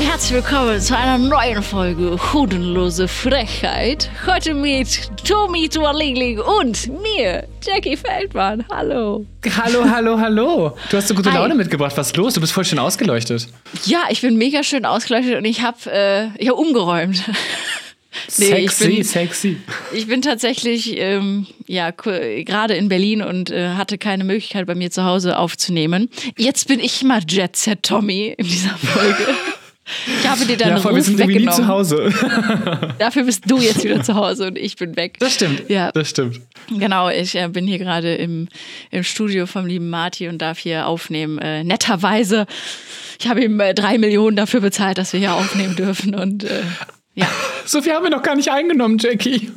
herzlich willkommen zu einer neuen Folge Hudenlose Frechheit. Heute mit Tommy Tualingling und mir, Jackie Feldmann. Hallo. Hallo, hallo, hallo. Du hast so gute Hi. Laune mitgebracht. Was ist los? Du bist voll schön ausgeleuchtet. Ja, ich bin mega schön ausgeleuchtet und ich habe äh, ich hab umgeräumt. Nee, ich sexy, bin- sexy. Ich bin tatsächlich ähm, ja gerade in Berlin und äh, hatte keine Möglichkeit bei mir zu Hause aufzunehmen. Jetzt bin ich mal Jet Set Tommy in dieser Folge. Ich habe dir deinen Ja, voll, wir Ruf sind irgendwie nie weggenommen. zu Hause. Dafür bist du jetzt wieder zu Hause und ich bin weg. Das stimmt. Ja. Das stimmt. Genau, ich äh, bin hier gerade im, im Studio vom lieben Marty und darf hier aufnehmen. Äh, netterweise. Ich habe ihm äh, drei Millionen dafür bezahlt, dass wir hier aufnehmen dürfen. Und äh, ja, So viel haben wir noch gar nicht eingenommen, Jackie.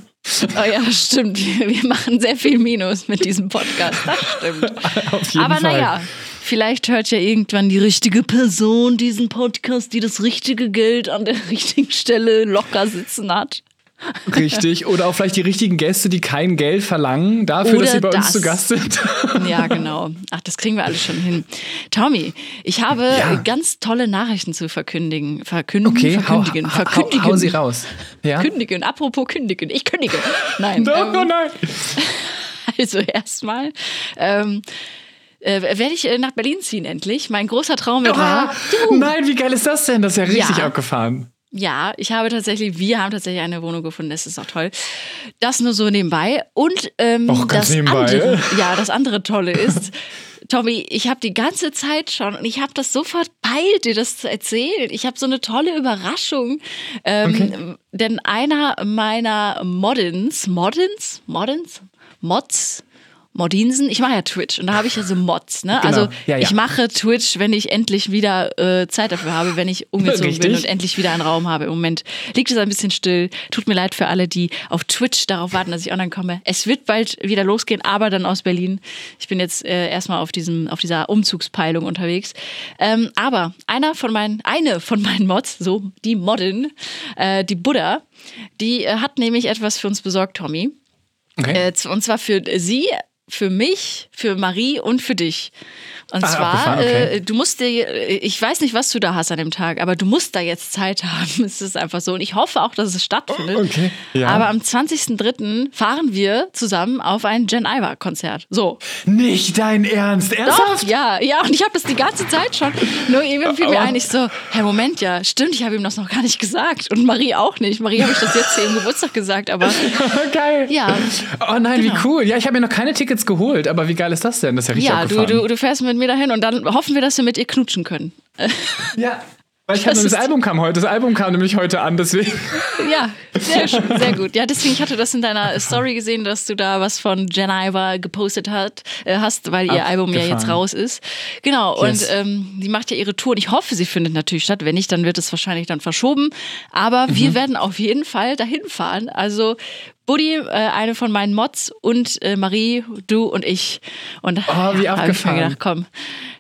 oh ja, stimmt. Wir, machen sehr viel Minus mit diesem Podcast. Das stimmt. Aber Fall. naja, vielleicht hört ja irgendwann die richtige Person diesen Podcast, die das richtige Geld an der richtigen Stelle locker sitzen hat. Richtig. Oder auch vielleicht die richtigen Gäste, die kein Geld verlangen, dafür, dass Oder sie bei uns das. zu Gast sind. Ja, genau. Ach, das kriegen wir alles schon hin. Tommy, ich habe Ja. ganz tolle Nachrichten zu verkündigen. Verkündigen, Okay, hau, verkündigen, hau, hau, verkündigen. hau sie raus. Ja? Kündigen, apropos kündigen. Ich kündige. Nein. Oh, ähm, oh nein. Also erstmal ähm, äh, werde ich äh, nach Berlin ziehen endlich. Mein großer Traum wird wahr. Ah, nein, wie geil ist das denn? Das ist ja richtig Ja. abgefahren. Ja, ich habe tatsächlich, wir haben tatsächlich eine Wohnung gefunden, das ist auch toll. Das nur so nebenbei. Und ähm, Auch ganz das nebenbei. andere, ja, das andere Tolle ist, Tommy, ich habe die ganze Zeit schon und ich habe das so verpeilt, dir das zu erzählen. Ich habe so eine tolle Überraschung. Ähm, Denn einer meiner Moddins, Moddins, Moddins, Mods, Modinsen, ich mache ja Twitch und da habe ich ja so Mods, ne? Genau. Also Ja, ja. ich mache Twitch, wenn ich endlich wieder äh, Zeit dafür habe, wenn ich umgezogen bin Richtig. und endlich wieder einen Raum habe. Im Moment liegt es ein bisschen still. Tut mir leid für alle, die auf Twitch darauf warten, dass ich online komme. Es wird bald wieder losgehen, aber dann aus Berlin. Ich bin jetzt äh, erstmal auf diesem, auf dieser Umzugspeilung unterwegs. Ähm, aber einer von meinen, eine von meinen Mods, so die Modin, äh, die Buddha, die äh, hat nämlich etwas für uns besorgt, Tommy. Okay. Äh, und zwar für sie, für mich, für Marie und für dich. Und Ah, zwar, okay. äh, du musst dir, äh, ich weiß nicht, was du da hast an dem Tag, aber du musst da jetzt Zeit haben. Es ist einfach so. Und ich hoffe auch, dass es stattfindet. Okay, ja. Aber am 20.03. fahren wir zusammen auf ein Jen Iver Konzert. So. Nicht dein Ernst. Doch, Ernsthaft? ja, ja. Und ich habe das die ganze Zeit schon. Nur eben fiel mir ein, ich so, Herr Moment, ja, stimmt, ich habe ihm das noch gar nicht gesagt. Und Marie auch nicht. Marie habe ich das jetzt zu ihrem Geburtstag gesagt, aber Geil. ja. Oh nein, Genau. wie cool. Ja, ich habe mir noch keine Tickets geholt, aber wie geil ist das denn? Das ist ja richtig Ja, du, abgefahren. du, du fährst mit mir dahin und dann hoffen wir, dass wir mit ihr knutschen können. Ja. Weil ich Das das Album kam heute. Das Album kam nämlich heute an, deswegen. Ja, sehr schön, sehr gut. Ja, deswegen, ich hatte das in deiner Story gesehen, dass du da was von Jeniva gepostet hat, äh, hast, weil ihr Album ja jetzt Abgefahren. raus ist. Genau, Yes. und ähm, die macht ja ihre Tour und ich hoffe, sie findet natürlich statt. Wenn nicht, dann wird es wahrscheinlich dann verschoben. Aber wir Mhm. werden auf jeden Fall dahin fahren. Also Buddy, äh, eine von meinen Mods und äh, Marie, du und ich. Und Oh, wie hab ich mir abgefahren. gedacht, komm,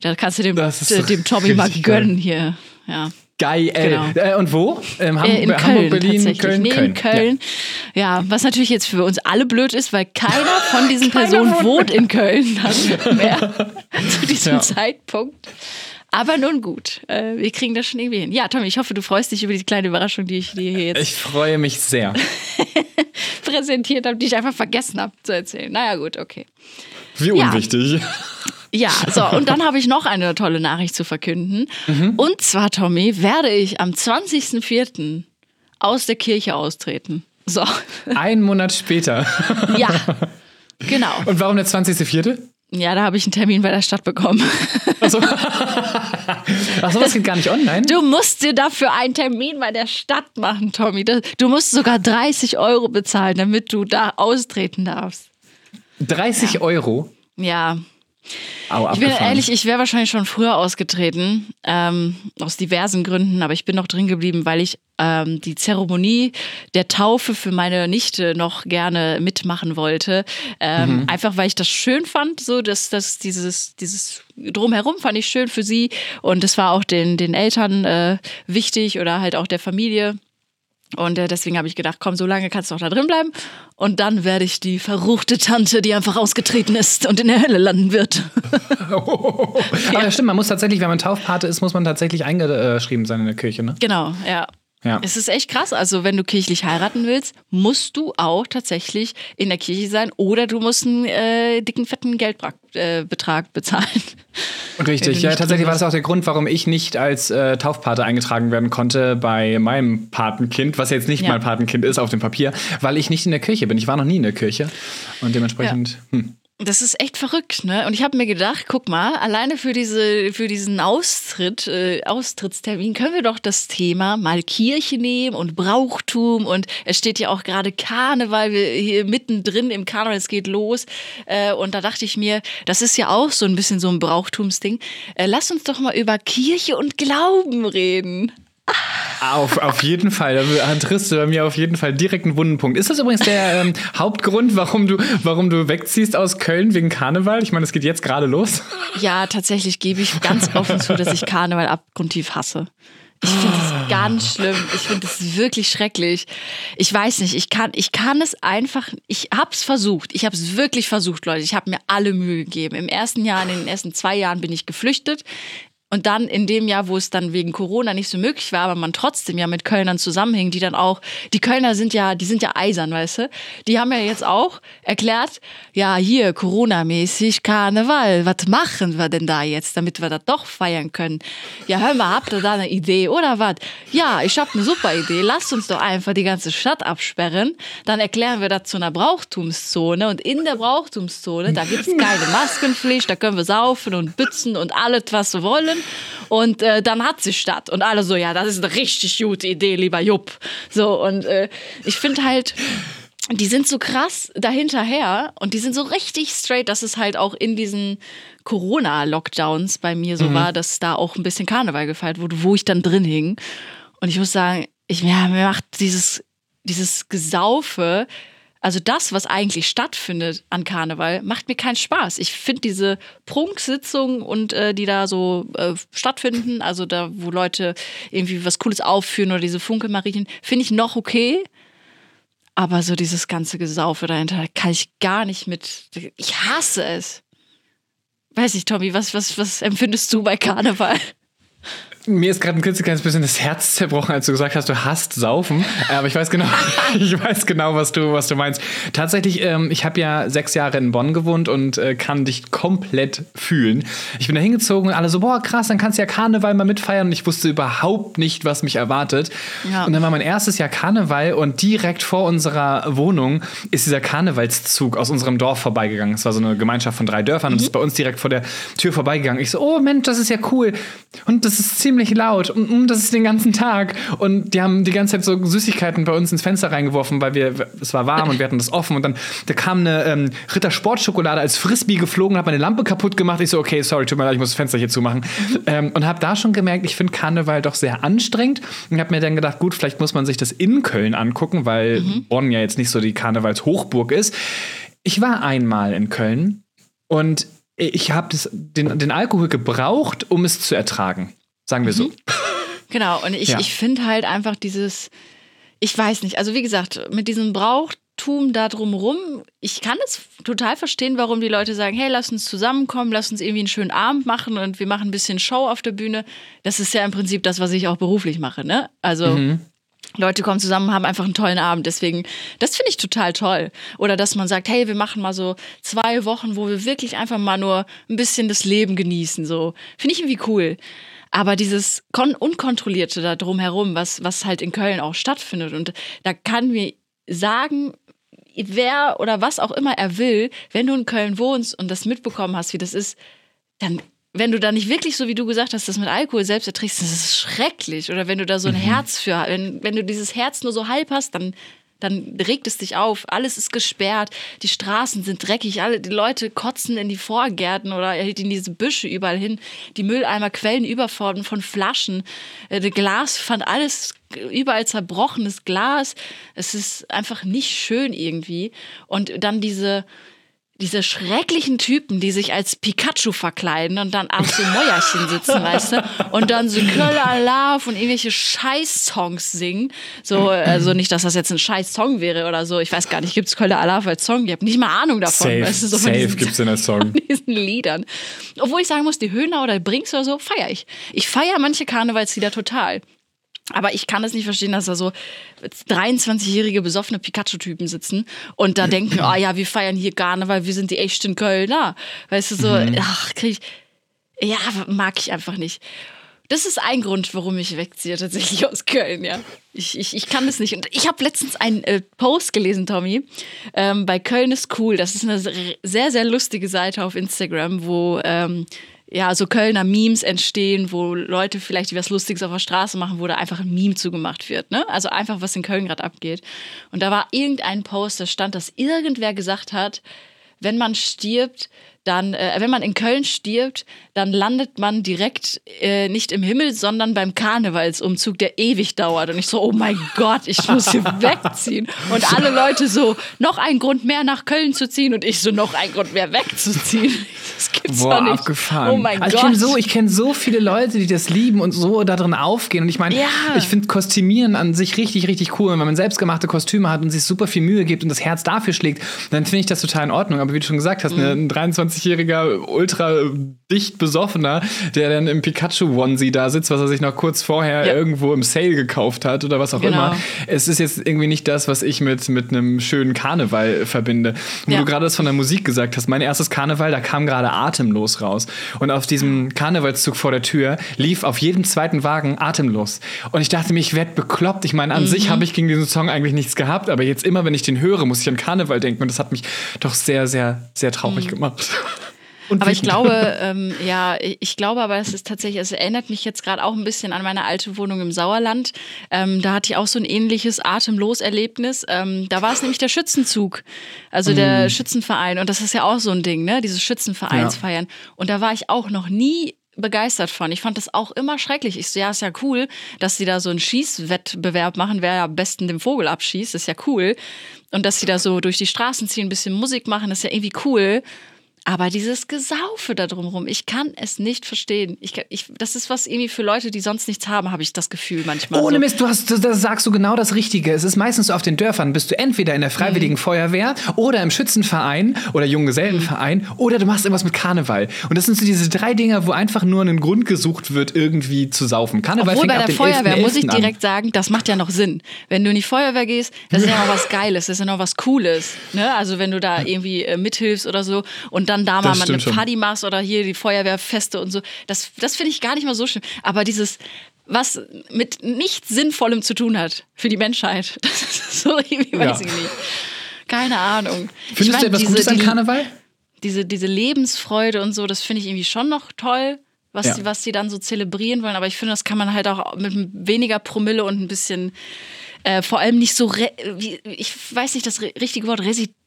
da kannst du dem, äh, dem Tommy mal richtig geil. gönnen hier. Ja. Geil. Genau. Äh, und wo? Ähm, Ham Äh, in Hamburg, Köln Berlin, tatsächlich. Köln, nee, Köln. in Köln. Ja. was natürlich jetzt für uns alle blöd ist, weil keiner von diesen Personen wohnt- wohnt in Köln dann mehr zu diesem Ja. Zeitpunkt. Aber nun gut, äh, wir kriegen das schon irgendwie hin. Ja, Tommy, ich hoffe, du freust dich über die kleine Überraschung, die ich dir hier jetzt Ich freue mich sehr. präsentiert habe, die ich einfach vergessen habe zu erzählen. Naja, gut, okay. Wie Ja. unwichtig. Ja, so, und dann habe ich noch eine tolle Nachricht zu verkünden. Mhm. Und zwar, Tommy, werde ich am 20.04. aus der Kirche austreten. So, Ein Monat später. ja, genau. Und warum der 20.04.? Ja, da habe ich einen Termin bei der Stadt bekommen. Achso. Achso, das geht gar nicht online? Du musst dir dafür einen Termin bei der Stadt machen, Tommy. Du musst sogar 30 Euro bezahlen, damit du da austreten darfst. 30 Euro. Ja, Au, ich bin ehrlich, ich wäre wahrscheinlich schon früher ausgetreten, ähm, aus diversen Gründen, aber ich bin noch drin geblieben, weil ich ähm, die Zeremonie der Taufe für meine Nichte noch gerne mitmachen wollte. Ähm, Mhm. Einfach weil ich das schön fand, so dass, dass dieses, dieses drumherum fand ich schön für sie. Und es war auch den, den Eltern äh, wichtig oder halt auch der Familie. Und äh, deswegen habe ich gedacht, komm, so lange kannst du auch da drin bleiben. Und dann werde ich die verruchte Tante, die einfach ausgetreten ist und in der Hölle landen wird. Aber ja, stimmt, man muss tatsächlich, wenn man Taufpate ist, muss man tatsächlich eingeschrieben sein in der Kirche, ne? genau, ja. Ja. Es ist echt krass. Also, wenn du kirchlich heiraten willst, musst du auch tatsächlich in der Kirche sein oder du musst einen äh, dicken, fetten Geldbetrag äh, bezahlen. Richtig, ja, tatsächlich war das auch der Grund, warum ich nicht als äh, Taufpate eingetragen werden konnte bei meinem Patenkind, was jetzt nicht Ja. mein Patenkind ist auf dem Papier, weil ich nicht in der Kirche bin. Ich war noch nie in der Kirche und dementsprechend. Hm. Das ist echt verrückt, ne? Und ich habe mir gedacht, guck mal, alleine für diese, für diesen Austritt, äh, Austrittstermin können wir doch das Thema mal Kirche nehmen und Brauchtum und es steht ja auch gerade Karneval, wir hier mittendrin im Karneval, es geht los. Äh, und da dachte ich mir, das ist ja auch so ein bisschen so ein Brauchtumsding. Äh, lass uns doch mal über Kirche und Glauben reden. Auf, auf jeden Fall. Da triffst du bei mir auf jeden Fall direkt einen wunden Punkt. Ist das übrigens der ähm, Hauptgrund, warum du, warum du wegziehst aus Köln wegen Karneval? Ich meine, es geht jetzt gerade los. Ja, tatsächlich gebe ich ganz offen zu, dass ich Karneval abgrundtief hasse. Ich finde es ganz schlimm. Ich finde es wirklich schrecklich. Ich weiß nicht, ich kann, ich kann es einfach, ich habe es versucht. Ich habe es wirklich versucht, Leute. Ich habe mir alle Mühe gegeben. Im ersten Jahr, in den ersten zwei Jahren bin ich geflüchtet. Und dann in dem Jahr, wo es dann wegen Corona nicht so möglich war, aber man trotzdem ja mit Kölnern zusammenhing, die dann auch, die Kölner sind ja, die sind ja eisern, weißt du? Die haben ja jetzt auch erklärt, ja, hier, Corona-mäßig Karneval, was machen wir denn da jetzt, damit wir das doch feiern können? Ja, hör mal, habt ihr da eine Idee oder was? Ja, ich habe eine super Idee. Lasst uns doch einfach die ganze Stadt absperren. Dann erklären wir das zu einer Brauchtumszone. Und in der Brauchtumszone, da gibt's keine Maskenpflicht, da können wir saufen und bützen und alles, was wir wollen. Und äh, dann hat sie statt. Und alle so, ja, das ist eine richtig gute Idee, lieber Jupp. So, und äh, ich finde halt, die sind so krass dahinterher und die sind so richtig straight, dass es halt auch in diesen Corona-Lockdowns bei mir so war, dass da auch ein bisschen Karneval gefeiert wurde, wo ich dann drin hing. Und ich muss sagen, ich, ja, mir macht dieses, dieses Gesaufe, also das, was eigentlich stattfindet an Karneval, macht mir keinen Spaß. Ich finde diese Prunksitzungen und äh, die da so äh, stattfinden, also da, wo Leute irgendwie was Cooles aufführen oder diese Funkelmarien, finde ich noch okay. Aber so dieses ganze Gesaufe dahinter kann ich gar nicht mit. Ich hasse es. Weiß nicht, Tommy, was, was, was empfindest du bei Karneval? Mir ist gerade ein klitzekleines bisschen das Herz zerbrochen, als du gesagt hast, du hasst Saufen. Aber ich weiß genau, ich weiß genau, was du, was du meinst. Tatsächlich, ähm, ich habe ja sechs Jahre in Bonn gewohnt und äh, kann dich komplett fühlen. Ich bin da hingezogen und alle so, boah, krass, dann kannst du ja Karneval mal mitfeiern. Und ich wusste überhaupt nicht, was mich erwartet. Ja. Und dann war mein erstes Jahr Karneval und direkt vor unserer Wohnung ist dieser Karnevalszug aus unserem Dorf vorbeigegangen. Es war so eine Gemeinschaft von drei Dörfern und ist bei uns direkt vor der Tür vorbeigegangen. Ich so, oh Mensch, das ist ja cool. Und das ist ziemlich laut und mm, das ist den ganzen Tag. Und die haben die ganze Zeit so Süßigkeiten bei uns ins Fenster reingeworfen, weil wir, es war warm und wir hatten das offen. Und dann da kam eine ähm, Ritter Sportschokolade als Frisbee geflogen, hat meine Lampe kaputt gemacht. Ich so, okay, sorry, tut mir leid, ich muss das Fenster hier zumachen. Ähm, und habe da schon gemerkt, ich finde Karneval doch sehr anstrengend. Und habe mir dann gedacht, gut, vielleicht muss man sich das in Köln angucken, weil Bonn ja jetzt nicht so die Karnevalshochburg ist. Ich war einmal in Köln und ich habe den, den Alkohol gebraucht, um es zu ertragen. Sagen wir so. Genau, und ich, Ja. ich finde halt einfach dieses, ich weiß nicht, also wie gesagt, mit diesem Brauchtum da drumrum, ich kann es total verstehen, warum die Leute sagen, hey, lass uns zusammenkommen, lass uns irgendwie einen schönen Abend machen und wir machen ein bisschen Show auf der Bühne. Das ist ja im Prinzip das, was ich auch beruflich mache, ne? Also Leute kommen zusammen, haben einfach einen tollen Abend. Deswegen, das finde ich total toll. Oder dass man sagt, hey, wir machen mal so zwei Wochen, wo wir wirklich einfach mal nur ein bisschen das Leben genießen. So finde ich irgendwie cool. Aber dieses kon unkontrollierte da drumherum, was was halt in Köln auch stattfindet, und da kann mir sagen, wer oder was auch immer er will, wenn du in Köln wohnst und das mitbekommen hast, wie das ist, dann wenn du da nicht wirklich, so wie du gesagt hast, das mit Alkohol selbst erträgst, das ist schrecklich. Oder wenn du da so ein Herz für, wenn, wenn du dieses Herz nur so halb hast, dann dann regt es dich auf. Alles ist gesperrt, die Straßen sind dreckig, alle die Leute kotzen in die Vorgärten oder in diese Büsche überall hin. Die Mülleimer quellen über von, von Flaschen. Äh, das Glas fand alles überall zerbrochenes Glas. Es ist einfach nicht schön irgendwie. Und dann diese diese schrecklichen Typen, die sich als Pikachu verkleiden und dann auf so Mäuerchen sitzen, weißt du? Und dann so Köller Love und irgendwelche Scheiß-Songs singen. So, also nicht, dass das jetzt ein Scheiß-Song wäre oder so. Ich weiß gar nicht, gibt es Köller Love als Song? Ich habe nicht mal Ahnung davon. Safe, weißt du, so safe gibt es in der Song. Diesen Liedern. Obwohl ich sagen muss, die Höhner oder Brinks oder so, feiere ich. Ich feiere manche Karnevalslieder total. Aber ich kann es nicht verstehen, dass da so 23-jährige besoffene Pikachu-Typen sitzen und da denken, oh ja, wir feiern hier Karneval, wir sind die echten Kölner. Weißt du, so, mhm. ach, krieg ich, ja, mag ich einfach nicht. Das ist ein Grund, warum ich wegziehe, tatsächlich aus Köln, ja. Ich, ich, ich kann das nicht. Und ich habe letztens einen äh, Post gelesen, Tommy, ähm, bei Köln ist cool. Das ist eine sehr, sehr lustige Seite auf Instagram, wo ähm, ja, so Kölner Memes entstehen, wo Leute vielleicht was Lustiges auf der Straße machen, wo da einfach ein Meme zugemacht wird. Ne? Also einfach, was in Köln gerade abgeht. Und da war irgendein Post, da stand, dass irgendwer gesagt hat, wenn man stirbt, dann, äh, wenn man in Köln stirbt, dann landet man direkt äh, nicht im Himmel, sondern beim Karnevalsumzug, der ewig dauert. Und ich so, oh mein Gott, ich muss hier wegziehen. Und alle Leute so, noch ein Grund mehr nach Köln zu ziehen. Und ich so, noch ein Grund mehr wegzuziehen. Das gibt's Boah, doch nicht. abgefahren. Oh mein also Gott. Ich kenne so, ich kenn so viele Leute, die das lieben und so darin aufgehen. Und ich meine, ja. ich finde Kostümieren an sich richtig, richtig cool. Und wenn man selbstgemachte Kostüme hat und sich super viel Mühe gibt und das Herz dafür schlägt, dann finde ich das total in Ordnung. Aber wie du schon gesagt hast, mhm. Ne, eine 23 25-jähriger, ultra dicht besoffener, der dann im Pikachu-Onesie da sitzt, was er sich noch kurz vorher ja. irgendwo im Sale gekauft hat oder was auch genau. immer. Es ist jetzt irgendwie nicht das, was ich mit, mit einem schönen Karneval verbinde. Wo ja. du gerade das von der Musik gesagt hast, mein erstes Karneval, da kam gerade atemlos raus. Und auf diesem Karnevalszug vor der Tür lief auf jedem zweiten Wagen atemlos. Und ich dachte mir, ich werde bekloppt. Ich meine, an mhm. sich habe ich gegen diesen Song eigentlich nichts gehabt, aber jetzt immer, wenn ich den höre, muss ich an Karneval denken. Und das hat mich doch sehr, sehr, sehr traurig mhm. gemacht. Und aber ich glaube, ähm, ja, ich glaube aber, es ist tatsächlich, es erinnert mich jetzt gerade auch ein bisschen an meine alte Wohnung im Sauerland. Ähm, da hatte ich auch so ein ähnliches Atemlos-Erlebnis. Ähm, da war es nämlich der Schützenzug, also der Schützenverein. Und das ist ja auch so ein Ding, ne? Dieses Schützenvereinsfeiern. Ja. Und da war ich auch noch nie begeistert von. Ich fand das auch immer schrecklich. Ich so, ja, ist ja cool, dass sie da so einen Schießwettbewerb machen, wer ja am besten den Vogel abschießt, ist ja cool. Und dass sie da so durch die Straßen ziehen, ein bisschen Musik machen, ist ja irgendwie cool. Aber dieses Gesaufe da drumherum, ich kann es nicht verstehen. Ich, ich, das ist was irgendwie für Leute, die sonst nichts haben, habe ich das Gefühl manchmal. Ohne so. Mist, du hast, da sagst du genau das Richtige. Es ist meistens so auf den Dörfern, bist du entweder in der Freiwilligen mhm. Feuerwehr oder im Schützenverein oder Junggesellenverein mhm. oder du machst irgendwas mit Karneval. Und das sind so diese drei Dinger, wo einfach nur ein Grund gesucht wird, irgendwie zu saufen. Karneval Obwohl bei der Feuerwehr 11. muss ich direkt sagen, das macht ja noch Sinn. Wenn du in die Feuerwehr gehst, das ist ja noch was Geiles, das ist ja noch was Cooles. Ne? Also wenn du da irgendwie äh, mithilfst oder so und dann dann da mal eine Party machst oder hier die Feuerwehrfeste und so. Das, das finde ich gar nicht mal so schlimm. Aber dieses, was mit nichts Sinnvollem zu tun hat für die Menschheit, das ist so irgendwie, weiß ja. ich nicht. Keine Ahnung. Findest ich mein, du etwas diese, Gutes an Karneval? Diese, diese Lebensfreude und so, das finde ich irgendwie schon noch toll was, ja. die, was die dann so zelebrieren wollen. Aber ich finde, das kann man halt auch mit weniger Promille und ein bisschen äh, vor allem nicht so, wie, ich weiß nicht das richtige Wort,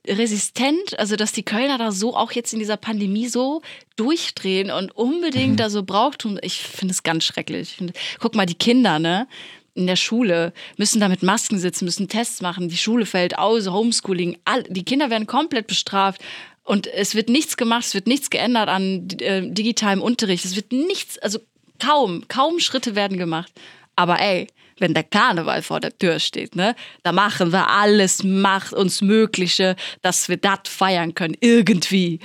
resistent, also dass die Kölner da so auch jetzt in dieser Pandemie so durchdrehen und unbedingt mhm. da so Brauchtum. Ich finde es ganz schrecklich. Find, guck mal, die Kinder, ne? in der Schule, müssen da mit Masken sitzen, müssen Tests machen, die Schule fällt aus, Homeschooling, all, die Kinder werden komplett bestraft. Und es wird nichts gemacht, es wird nichts geändert an äh, digitalem Unterricht, es wird nichts, also kaum, kaum Schritte werden gemacht. Aber ey, wenn der Karneval vor der Tür steht, ne, da machen wir alles, macht uns Mögliche, dass wir das feiern können, irgendwie.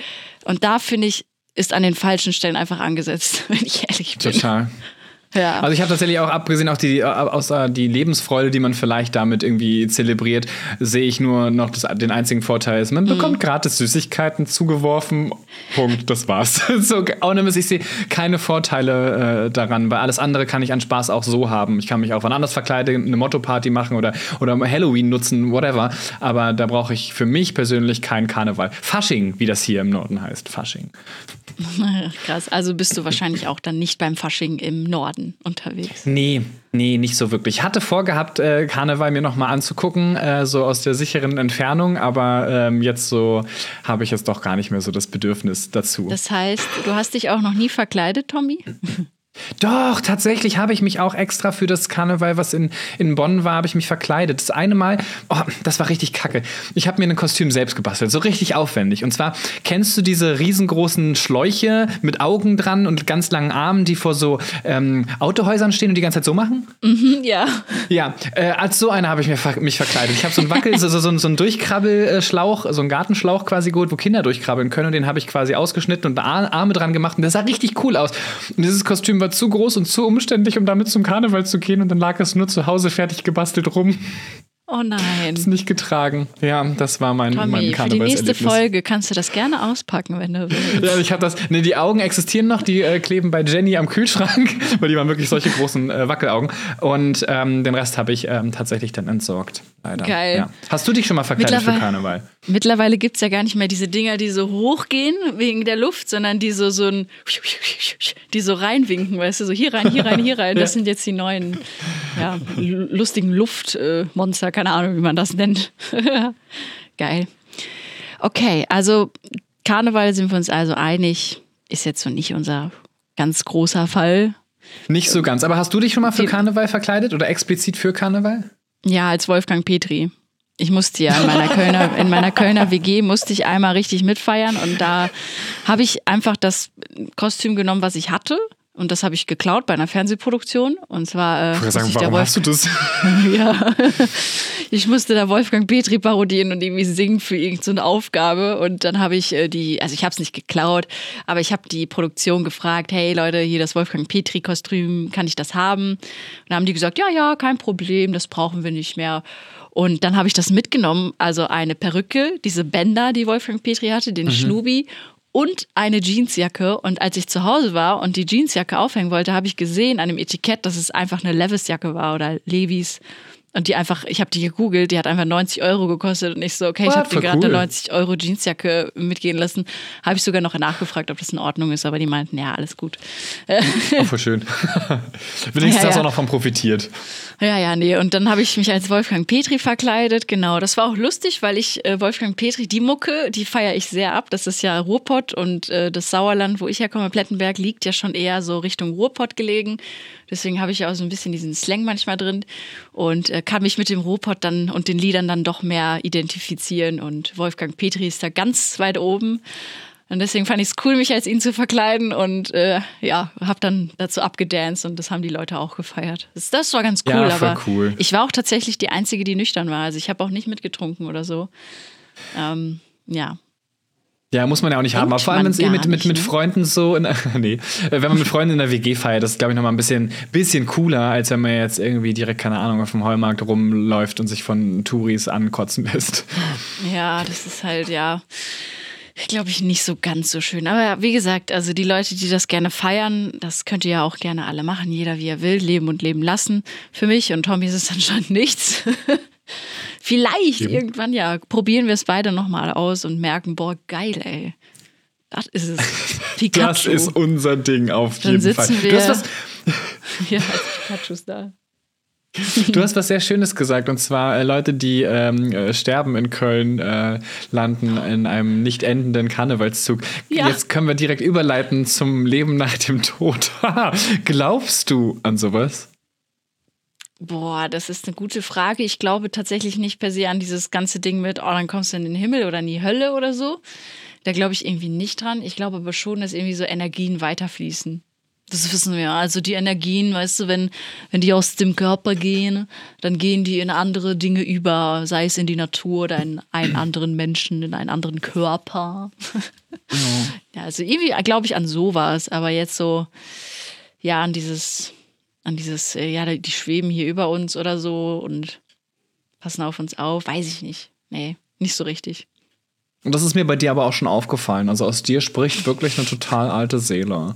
Und da finde ich, ist an den falschen Stellen einfach angesetzt, wenn ich ehrlich bin. Total. Ja. Also ich habe tatsächlich auch abgesehen auch die außer die Lebensfreude, die man vielleicht damit irgendwie zelebriert, sehe ich nur noch das, den einzigen Vorteil ist, man mhm. bekommt gratis Süßigkeiten zugeworfen. Punkt, das war's. so ohne Mist, ich sehe keine Vorteile äh, daran, weil alles andere kann ich an Spaß auch so haben. Ich kann mich auch wann anders verkleiden, eine Motto-Party machen oder oder Halloween nutzen, whatever. Aber da brauche ich für mich persönlich keinen Karneval. Fasching, wie das hier im Norden heißt, Fasching. Krass. Also bist du wahrscheinlich auch dann nicht beim Fasching im Norden unterwegs. Nee, nee, nicht so wirklich. Ich hatte vorgehabt, äh, Karneval mir nochmal anzugucken, äh, so aus der sicheren Entfernung, aber ähm, jetzt so habe ich jetzt doch gar nicht mehr so das Bedürfnis dazu. Das heißt, du hast dich auch noch nie verkleidet, Tommy? Doch, tatsächlich habe ich mich auch extra für das Karneval, was in, in Bonn war, habe ich mich verkleidet. Das eine Mal, oh, das war richtig kacke. Ich habe mir ein Kostüm selbst gebastelt, so richtig aufwendig. Und zwar, kennst du diese riesengroßen Schläuche mit Augen dran und ganz langen Armen, die vor so ähm, Autohäusern stehen und die ganze Zeit so machen? Mhm, ja. Ja, äh, als so einer habe ich mir ver mich verkleidet. Ich habe so einen Wackel, so, so, so, so einen Durchkrabbelschlauch, so einen Gartenschlauch quasi gut, wo Kinder durchkrabbeln können. Und den habe ich quasi ausgeschnitten und Arme dran gemacht. Und das sah richtig cool aus. Und dieses Kostüm war zu groß und zu umständlich, um damit zum Karneval zu gehen. Und dann lag es nur zu Hause fertig gebastelt rum. Oh nein. Ist nicht getragen. Ja, das war mein, Tommy, mein für die nächste Folge kannst du das gerne auspacken, wenn du willst. Ja, ich habe das. Ne, die Augen existieren noch, die äh, kleben bei Jenny am Kühlschrank, weil die waren wirklich solche großen äh, Wackelaugen. Und ähm, den Rest habe ich ähm, tatsächlich dann entsorgt. Leider. Geil. Ja. Hast du dich schon mal verkleidet für Karneval? Mittlerweile gibt es ja gar nicht mehr diese Dinger, die so hochgehen wegen der Luft, sondern die so, so ein, die so reinwinken, weißt du, so hier rein, hier rein, hier rein. Das ja. sind jetzt die neuen ja, lustigen Luftmonster, keine Ahnung, wie man das nennt. Geil. Okay, also Karneval sind wir uns also einig, ist jetzt so nicht unser ganz großer Fall. Nicht so ganz, aber hast du dich schon mal für Karneval verkleidet oder explizit für Karneval? Ja, als Wolfgang Petri. Ich musste ja in meiner Kölner, in meiner Kölner WG musste ich einmal richtig mitfeiern und da habe ich einfach das Kostüm genommen, was ich hatte. Und das habe ich geklaut bei einer Fernsehproduktion. Und zwar. Äh, ich sagen, warum hast du das? ja. Ich musste da Wolfgang Petri parodieren und irgendwie singen für irgendeine so Aufgabe. Und dann habe ich äh, die, also ich habe es nicht geklaut, aber ich habe die Produktion gefragt: hey Leute, hier das Wolfgang Petri-Kostüm, kann ich das haben? Und dann haben die gesagt: ja, ja, kein Problem, das brauchen wir nicht mehr. Und dann habe ich das mitgenommen, also eine Perücke, diese Bänder, die Wolfgang Petri hatte, den mhm. Schnubi und eine Jeansjacke. Und als ich zu Hause war und die Jeansjacke aufhängen wollte, habe ich gesehen an dem Etikett, dass es einfach eine Levis-Jacke war oder Levis. Und die einfach, ich habe die gegoogelt, die hat einfach 90 Euro gekostet und ich so, okay, ich habe dir gerade cool. eine 90 Euro Jeansjacke mitgehen lassen. Habe ich sogar noch nachgefragt, ob das in Ordnung ist, aber die meinten, ja, alles gut. Oh, voll schön. Wenigstens ja, hast du auch noch von profitiert. Ja, ja, nee. Und dann habe ich mich als Wolfgang Petri verkleidet, genau. Das war auch lustig, weil ich äh, Wolfgang Petri, die Mucke, die feiere ich sehr ab. Das ist ja Ruhrpott und äh, das Sauerland, wo ich herkomme, Plettenberg, liegt ja schon eher so Richtung Ruhrpott gelegen. Deswegen habe ich ja auch so ein bisschen diesen Slang manchmal drin und äh, kann mich mit dem Ruhrpott dann und den Liedern dann doch mehr identifizieren. Und Wolfgang Petri ist da ganz weit oben. Und deswegen fand ich es cool, mich als ihn zu verkleiden und äh, ja, habe dann dazu abgedanced und das haben die Leute auch gefeiert. Das, das war ganz cool, ja, aber cool. ich war auch tatsächlich die Einzige, die nüchtern war. Also ich habe auch nicht mitgetrunken oder so. Ähm, ja, ja, muss man ja auch nicht Denkt haben. Aber vor allem, wenn es eh mit, mit, mit ne? Freunden so, in, nee, wenn man mit Freunden in der WG feiert, das ist, glaube ich, nochmal ein bisschen, bisschen cooler, als wenn man jetzt irgendwie direkt, keine Ahnung, auf dem Heumarkt rumläuft und sich von Touris ankotzen lässt. Ja, das ist halt, ja, glaube ich, nicht so ganz so schön. Aber wie gesagt, also die Leute, die das gerne feiern, das könnt ihr ja auch gerne alle machen. Jeder wie er will, leben und leben lassen. Für mich und Tommy ist es dann schon nichts. Vielleicht Eben. irgendwann ja probieren wir es beide nochmal aus und merken, boah, geil, ey. Das ist es. Pikachu. Das ist unser Ding auf Dann jeden Fall. Wir, du hast was ja, Pikachu ist da. Du hast was sehr Schönes gesagt, und zwar äh, Leute, die ähm, äh, sterben in Köln, äh, landen in einem nicht endenden Karnevalszug. Ja. Jetzt können wir direkt überleiten zum Leben nach dem Tod. Glaubst du an sowas? Boah, das ist eine gute Frage. Ich glaube tatsächlich nicht per se an dieses ganze Ding mit, oh, dann kommst du in den Himmel oder in die Hölle oder so. Da glaube ich irgendwie nicht dran. Ich glaube aber schon, dass irgendwie so Energien weiterfließen. Das wissen wir. Also die Energien, weißt du, wenn, wenn die aus dem Körper gehen, dann gehen die in andere Dinge über, sei es in die Natur oder in einen anderen Menschen, in einen anderen Körper. Ja, ja also irgendwie glaube ich an sowas, aber jetzt so, ja, an dieses an dieses, äh, ja, die schweben hier über uns oder so und passen auf uns auf, weiß ich nicht. Nee, nicht so richtig. Und das ist mir bei dir aber auch schon aufgefallen. Also aus dir spricht wirklich eine total alte Seele.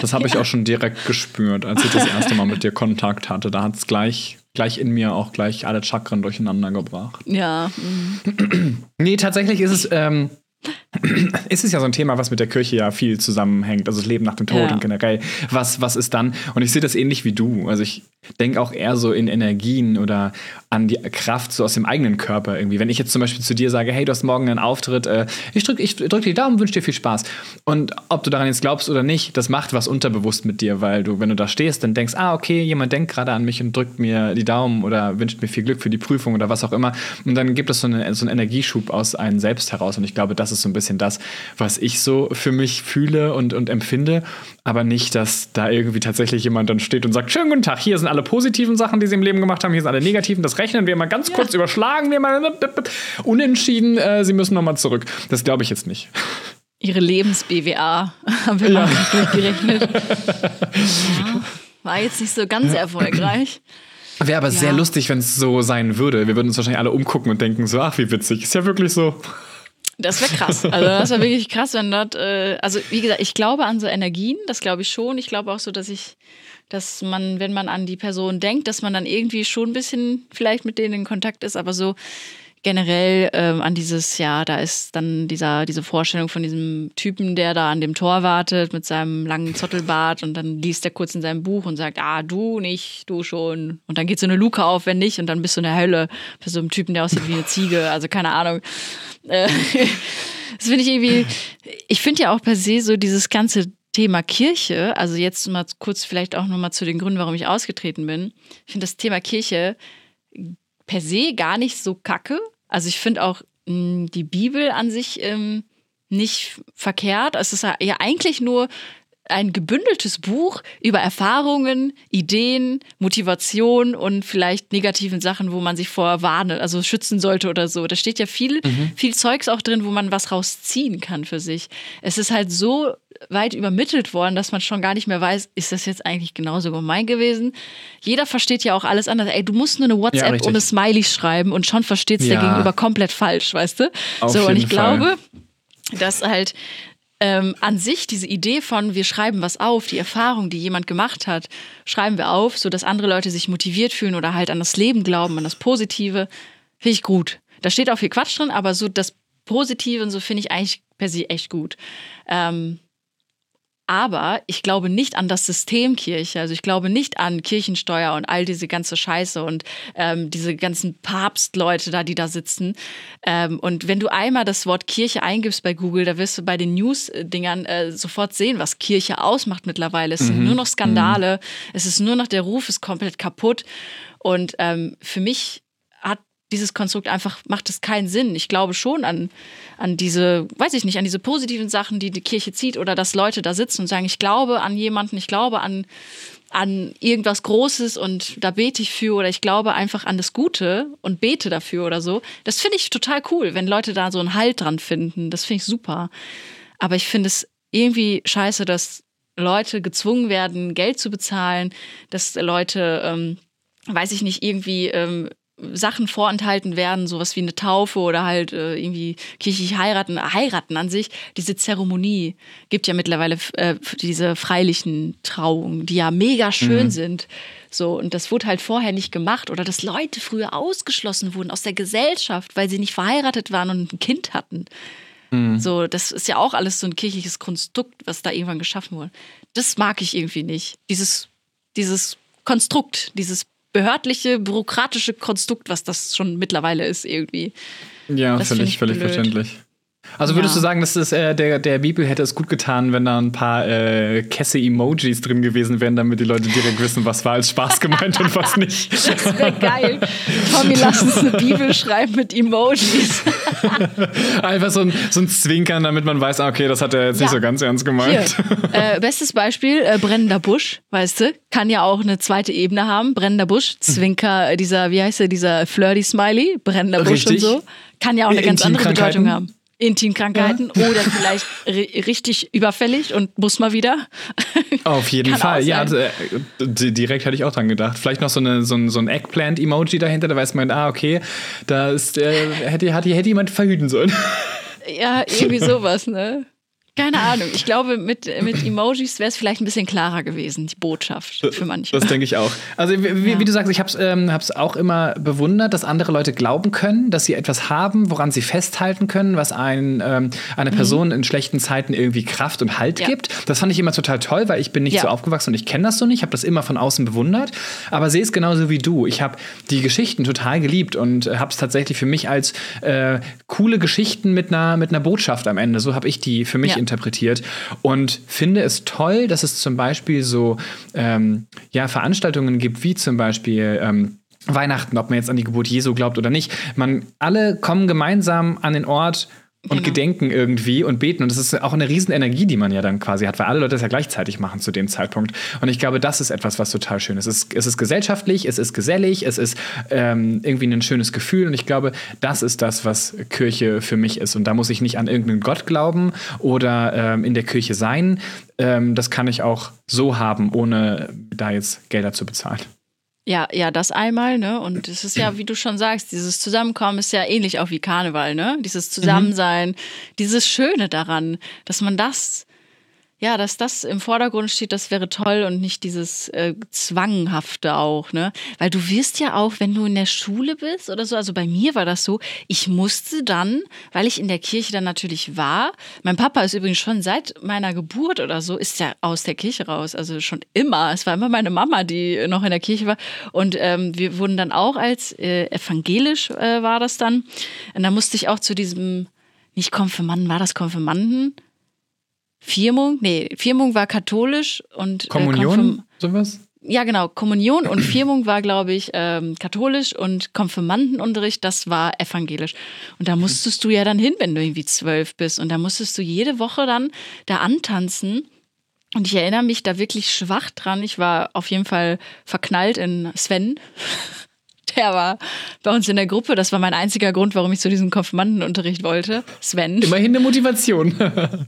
Das habe ja. ich auch schon direkt gespürt, als ich das erste Mal mit dir Kontakt hatte. Da hat es gleich, gleich in mir auch gleich alle Chakren durcheinander gebracht. Ja. Mhm. nee, tatsächlich ist es, ähm, ist es ja so ein Thema, was mit der Kirche ja viel zusammenhängt. Also das Leben nach dem Tod Ja. und generell. Was, was ist dann? Und ich sehe das ähnlich wie du. Also ich denke auch eher so in Energien oder an die Kraft so aus dem eigenen Körper irgendwie. Wenn ich jetzt zum Beispiel zu dir sage, hey, du hast morgen einen Auftritt, äh, ich drücke ich drück dir die Daumen, wünsche dir viel Spaß. Und ob du daran jetzt glaubst oder nicht, das macht was unterbewusst mit dir, weil du, wenn du da stehst, dann denkst, ah, okay, jemand denkt gerade an mich und drückt mir die Daumen oder wünscht mir viel Glück für die Prüfung oder was auch immer. Und dann gibt es so, eine, so einen Energieschub aus einem selbst heraus. Und ich glaube, das ist so ein bisschen das, was ich so für mich fühle und, und empfinde. Aber nicht, dass da irgendwie tatsächlich jemand dann steht und sagt, schönen guten Tag, hier sind alle positiven Sachen, die sie im Leben gemacht haben, hier sind alle negativen, das rechnen wir mal ganz kurz, überschlagen wir mal unentschieden, äh, sie müssen nochmal zurück. Das glaube ich jetzt nicht. Ihre Lebens-BWA haben wir mal durchgerechnet. Ja, war jetzt nicht so ganz erfolgreich. Wäre aber sehr Ja. lustig, wenn es so sein würde. Wir würden uns wahrscheinlich alle umgucken und denken so, ach, wie witzig. Ist ja wirklich so. Das wäre krass. Also das wäre wirklich krass, wenn dort, äh, also wie gesagt, ich glaube an so Energien, das glaube ich schon. Ich glaube auch so, dass ich, dass man, wenn man an die Person denkt, dass man dann irgendwie schon ein bisschen vielleicht mit denen in Kontakt ist, aber so generell ähm, an dieses, ja, da ist dann dieser, diese Vorstellung von diesem Typen, der da an dem Tor wartet mit seinem langen Zottelbart und dann liest er kurz in seinem Buch und sagt, ah, du nicht, du schon. Und dann geht so eine Luke auf, wenn nicht, und dann bist du in der Hölle für so einen Typen, der aussieht wie eine Ziege, also keine Ahnung. Äh, das finde ich irgendwie, ich finde ja auch per se so dieses ganze Thema Kirche, also jetzt mal kurz vielleicht auch nochmal zu den Gründen, warum ich ausgetreten bin. Ich finde das Thema Kirche per se gar nicht so kacke. Also ich finde auch mh, die Bibel an sich ähm, nicht verkehrt. Es ist ja eigentlich nur ein gebündeltes Buch über Erfahrungen, Ideen, Motivation und vielleicht negativen Sachen, wo man sich vor warnen, also schützen sollte oder so. Da steht ja viel, viel Zeugs auch drin, wo man was rausziehen kann für sich. Es ist halt so weit übermittelt worden, dass man schon gar nicht mehr weiß, ist das jetzt eigentlich genauso gemein gewesen? Jeder versteht ja auch alles anders. Ey, du musst nur eine WhatsApp richtig. ohne Smiley schreiben und schon versteht es der Ja. Gegenüber komplett falsch, weißt du? Auf so, und ich Fall. glaube, dass halt ähm, an sich diese Idee von, wir schreiben was auf, die Erfahrung, die jemand gemacht hat, schreiben wir auf, sodass andere Leute sich motiviert fühlen oder halt an das Leben glauben, an das Positive, finde ich gut. Da steht auch viel Quatsch drin, aber so das Positive und so finde ich eigentlich per se echt gut. Ähm, aber ich glaube nicht an das System Kirche. Also ich glaube nicht an Kirchensteuer und all diese ganze Scheiße und ähm, diese ganzen Papstleute da, die da sitzen. Ähm, und wenn du einmal das Wort Kirche eingibst bei Google, da wirst du bei den News-Dingern äh, sofort sehen, was Kirche ausmacht mittlerweile. Es sind nur noch Skandale. Es ist nur noch der Ruf ist komplett kaputt. Und ähm, für mich hat dieses Konstrukt einfach, macht es keinen Sinn. Ich glaube schon an, an diese, weiß ich nicht, an diese positiven Sachen, die die Kirche zieht oder dass Leute da sitzen und sagen, ich glaube an jemanden, ich glaube an, an irgendwas Großes und da bete ich für oder ich glaube einfach an das Gute und bete dafür oder so. Das finde ich total cool, wenn Leute da so einen Halt dran finden. Das finde ich super. Aber ich finde es irgendwie scheiße, dass Leute gezwungen werden, Geld zu bezahlen, dass Leute, ähm, weiß ich nicht, irgendwie ähm, Sachen vorenthalten werden, sowas wie eine Taufe oder halt äh, irgendwie kirchlich heiraten. Heiraten an sich, diese Zeremonie gibt ja mittlerweile äh, diese freilichen Trauungen, die ja mega schön sind. So, und das wurde halt vorher nicht gemacht oder dass Leute früher ausgeschlossen wurden aus der Gesellschaft, weil sie nicht verheiratet waren und ein Kind hatten. So, das ist ja auch alles so ein kirchliches Konstrukt, was da irgendwann geschaffen wurde. Das mag ich irgendwie nicht. Dieses, dieses Konstrukt, dieses behördliche, bürokratische Konstrukt, was das schon mittlerweile ist, irgendwie. Ja, Das völlig, völlig verständlich. Also würdest Ja. du sagen, dass es, äh, der, der Bibel hätte es gut getan, wenn da ein paar äh, Kesse-Emojis drin gewesen wären, damit die Leute direkt wissen, was war als Spaß gemeint und was nicht. Das wäre geil. Tommy, lass uns eine Bibel schreiben mit Emojis. Einfach so ein, so ein Zwinkern, damit man weiß, ah, okay, das hat er jetzt nicht Ja. so ganz ernst gemeint. äh, bestes Beispiel, äh, brennender Busch, weißt du? Kann ja auch eine zweite Ebene haben. Brennender Busch, Zwinker, äh, dieser, wie heißt der, dieser Flirty-Smiley, brennender Busch Richtig. und so. Kann ja auch eine ganz andere. Bedeutung haben. Intimkrankheiten oder vielleicht ri- richtig überfällig und muss mal wieder. Auf jeden Fall. Ja, d- d- direkt hatte ich auch dran gedacht. Vielleicht noch so, eine, so ein, so ein Eggplant-Emoji dahinter, da weiß man, ah, okay, da ist, äh, hätte, hätte, hätte jemand verhüten sollen. Ja, irgendwie sowas, ne? Keine Ahnung. Ich glaube, mit, mit Emojis wäre es vielleicht ein bisschen klarer gewesen, die Botschaft für manche. Das denke ich auch. Also wie, Ja. wie du sagst, ich habe es ähm, hab's auch immer bewundert, dass andere Leute glauben können, dass sie etwas haben, woran sie festhalten können, was ein, ähm, eine Person in schlechten Zeiten irgendwie Kraft und Halt Mhm. Ja. gibt. Das fand ich immer total toll, weil ich bin nicht Ja. so aufgewachsen und ich kenne das so nicht. Ich habe das immer von außen bewundert, aber sehe es genauso wie du. Ich habe die Geschichten total geliebt und habe es tatsächlich für mich als äh, coole Geschichten mit einer, mit einer Botschaft am Ende. So habe ich die für mich Ja. Interpretiert und finde es toll, dass es zum Beispiel so ähm, ja, Veranstaltungen gibt, wie zum Beispiel ähm, Weihnachten, ob man jetzt an die Geburt Jesu glaubt oder nicht. Man alle kommen gemeinsam an den Ort und Genau. gedenken irgendwie und beten. Und das ist auch eine riesen Energie, die man ja dann quasi hat, weil alle Leute das ja gleichzeitig machen zu dem Zeitpunkt. Und ich glaube, das ist etwas, was total schön ist. Es ist, es ist gesellschaftlich, es ist gesellig, es ist ähm, irgendwie ein schönes Gefühl. Und ich glaube, das ist das, was Kirche für mich ist. Und da muss ich nicht an irgendeinen Gott glauben oder ähm, in der Kirche sein. Ähm, das kann ich auch so haben, ohne da jetzt Gelder zu bezahlen. Ja, ja, das einmal, ne? Und es ist ja, wie du schon sagst, dieses Zusammenkommen ist ja ähnlich auch wie Karneval, ne? Dieses Zusammensein, dieses Schöne daran, dass man das, ja, dass das im Vordergrund steht, das wäre toll und nicht dieses äh, Zwanghafte auch, ne? Weil du wirst ja auch, wenn du in der Schule bist oder so, also bei mir war das so, ich musste dann, weil ich in der Kirche dann natürlich war, mein Papa ist übrigens schon seit meiner Geburt oder so, ist ja aus der Kirche raus, also schon immer. Es war immer meine Mama, die noch in der Kirche war. Und ähm, wir wurden dann auch als äh, evangelisch äh, war das dann. Und da musste ich auch zu diesem, nicht Konfirmanden, war das Konfirmanden? Firmung? Nee, Firmung war katholisch und äh, Kommunion, Konfirm- sowas? ja, genau. Kommunion und Firmung war, glaube ich, ähm, katholisch und Konfirmandenunterricht, das war evangelisch. Und da musstest du ja dann hin, wenn du irgendwie zwölf bist. Und da musstest du jede Woche dann da antanzen. Und ich erinnere mich da wirklich schwach dran. Ich war auf jeden Fall verknallt in Sven. Der war bei uns in der Gruppe. Das war mein einziger Grund, warum ich zu diesem Konfirmandenunterricht wollte. Sven. Immerhin eine Motivation.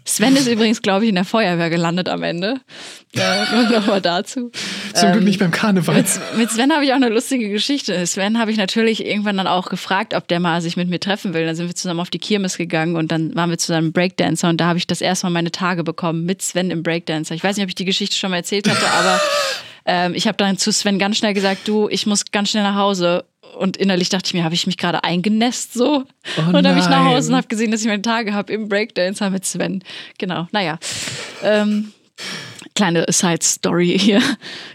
Sven ist übrigens, glaube ich, in der Feuerwehr gelandet am Ende. Äh, nur nochmal dazu. Zum Glück nicht beim Karneval. Mit, mit Sven habe ich auch eine lustige Geschichte. Sven habe ich natürlich irgendwann dann auch gefragt, ob der mal sich mit mir treffen will. Dann sind wir zusammen auf die Kirmes gegangen und dann waren wir zusammen Breakdancer und da habe ich das erste Mal meine Tage bekommen mit Sven im Breakdancer. Ich weiß nicht, ob ich die Geschichte schon mal erzählt hatte, aber ähm, ich habe dann zu Sven ganz schnell gesagt, du, ich muss ganz schnell nach Hause. Und innerlich dachte ich mir, habe ich mich gerade eingenässt so? Oh und dann habe ich nach. Hause und habe gesehen, dass ich meine Tage habe im Breakdancer mit Sven. Genau, naja. Ähm, kleine Side-Story hier.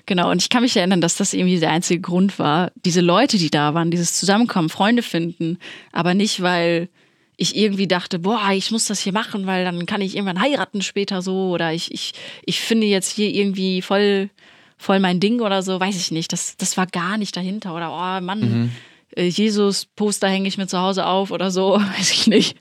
Genau, und ich kann mich erinnern, dass das irgendwie der einzige Grund war. Diese Leute, die da waren, dieses Zusammenkommen, Freunde finden, aber nicht, weil ich irgendwie dachte, boah, ich muss das hier machen, weil dann kann ich irgendwann heiraten später so oder ich, ich, ich finde jetzt hier irgendwie voll, voll mein Ding oder so, weiß ich nicht. Das, das war gar nicht dahinter oder, oh Mann, äh, Jesus-Poster hänge ich mir zu Hause auf oder so, weiß ich nicht.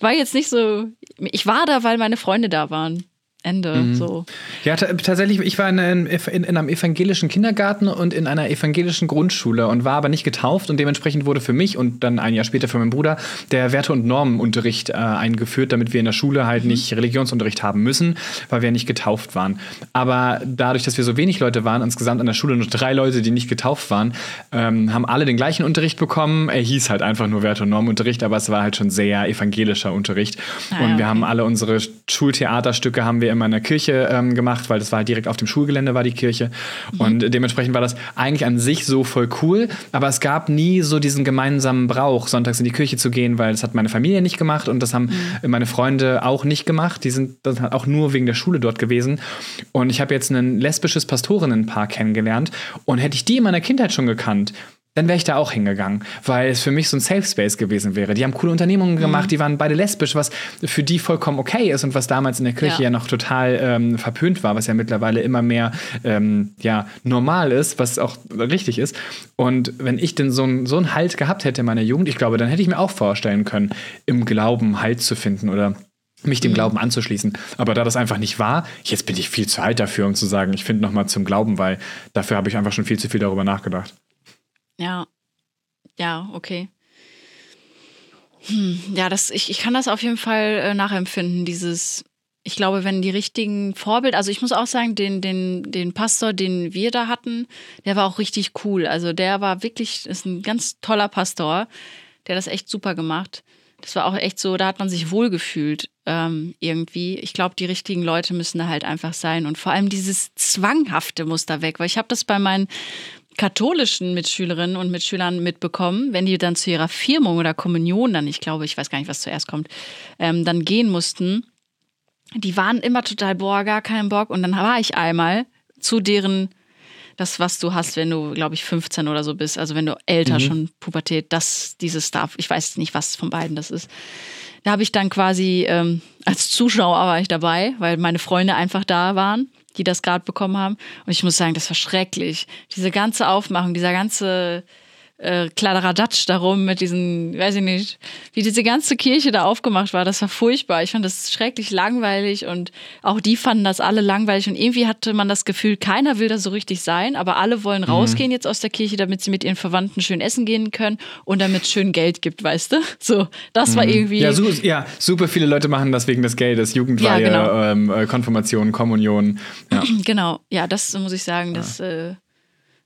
War jetzt nicht so, ich war da, weil meine Freunde da waren. Ende, so. Ja, ta- tatsächlich, ich war in, einem- in, in einem evangelischen Kindergarten und in einer evangelischen Grundschule und war aber nicht getauft und dementsprechend wurde für mich und dann ein Jahr später für meinen Bruder der Werte- und Normenunterricht äh, eingeführt, damit wir in der Schule halt nicht Religionsunterricht haben müssen, weil wir nicht getauft waren. Aber dadurch, dass wir so wenig Leute waren, insgesamt an der Schule nur drei Leute, die nicht getauft waren, ähm, haben alle den gleichen Unterricht bekommen. Er hieß halt einfach nur Werte- und Normenunterricht, aber es war halt schon sehr evangelischer Unterricht. Ah, und wir haben okay. alle unsere Schultheaterstücke haben wir immer in der Kirche ähm, gemacht, weil das war halt direkt auf dem Schulgelände war die Kirche. Und dementsprechend war das eigentlich an sich so voll cool. Aber es gab nie so diesen gemeinsamen Brauch, sonntags in die Kirche zu gehen, weil das hat meine Familie nicht gemacht und das haben meine Freunde auch nicht gemacht. Die sind das hat auch nur wegen der Schule dort gewesen. Und ich habe jetzt ein lesbisches Pastorinnenpaar kennengelernt. Und hätte ich die in meiner Kindheit schon gekannt, dann wäre ich da auch hingegangen, weil es für mich so ein Safe Space gewesen wäre. Die haben coole Unternehmungen gemacht, die waren beide lesbisch, was für die vollkommen okay ist und was damals in der Kirche ja, Ja. noch total ähm, verpönt war, was ja mittlerweile immer mehr ähm, ja, normal ist, was auch richtig ist. Und wenn ich denn so, ein, so einen Halt gehabt hätte in meiner Jugend, ich glaube, dann hätte ich mir auch vorstellen können, im Glauben Halt zu finden oder mich dem Glauben anzuschließen. Aber da das einfach nicht war, jetzt bin ich viel zu alt dafür, um zu sagen, ich finde nochmal zum Glauben, weil dafür habe ich einfach schon viel zu viel darüber nachgedacht. Ja. Ja, okay. Hm, ja, das, ich, ich kann das auf jeden Fall äh, nachempfinden, dieses, ich glaube, wenn die richtigen Vorbild, also ich muss auch sagen, den, den, den Pastor, den wir da hatten, der war auch richtig cool. Also der war wirklich, ist ein ganz toller Pastor, der hat das echt super gemacht. Das war auch echt so, da hat man sich wohlgefühlt ähm, irgendwie. Ich glaube, die richtigen Leute müssen da halt einfach sein. Und vor allem dieses Zwanghafte muss da weg, weil ich habe das bei meinen katholischen Mitschülerinnen und Mitschülern mitbekommen, wenn die dann zu ihrer Firmung oder Kommunion dann, ich glaube, ich weiß gar nicht, was zuerst kommt, ähm, dann gehen mussten. Die waren immer total, boah, gar keinen Bock. Und dann war ich einmal zu deren das, was du hast, wenn du, glaube ich, 15 oder so bist, also wenn du älter mhm. schon Pubertät, das, dieses Stuff, ich weiß nicht, was von beiden das ist. Da habe ich dann quasi ähm, als Zuschauer war ich dabei, weil meine Freunde einfach da waren, die das gerade bekommen haben. Und ich muss sagen, das war schrecklich. Diese ganze Aufmachung, dieser ganze äh, Kladderadatsch darum mit diesen, weiß ich nicht, wie diese ganze Kirche da aufgemacht war. Das war furchtbar. Ich fand das schrecklich langweilig und auch die fanden das alle langweilig und irgendwie hatte man das Gefühl, keiner will da so richtig sein, aber alle wollen mhm. rausgehen jetzt aus der Kirche, damit sie mit ihren Verwandten schön essen gehen können und damit es schön Geld gibt, weißt du? So, das mhm. war irgendwie. Ja, su ja, super viele Leute machen das wegen des Geldes. Jugendweihe, ja, genau. ähm, äh, Konfirmation, Kommunion. Ja. Genau, ja, das muss ich sagen, das. Äh,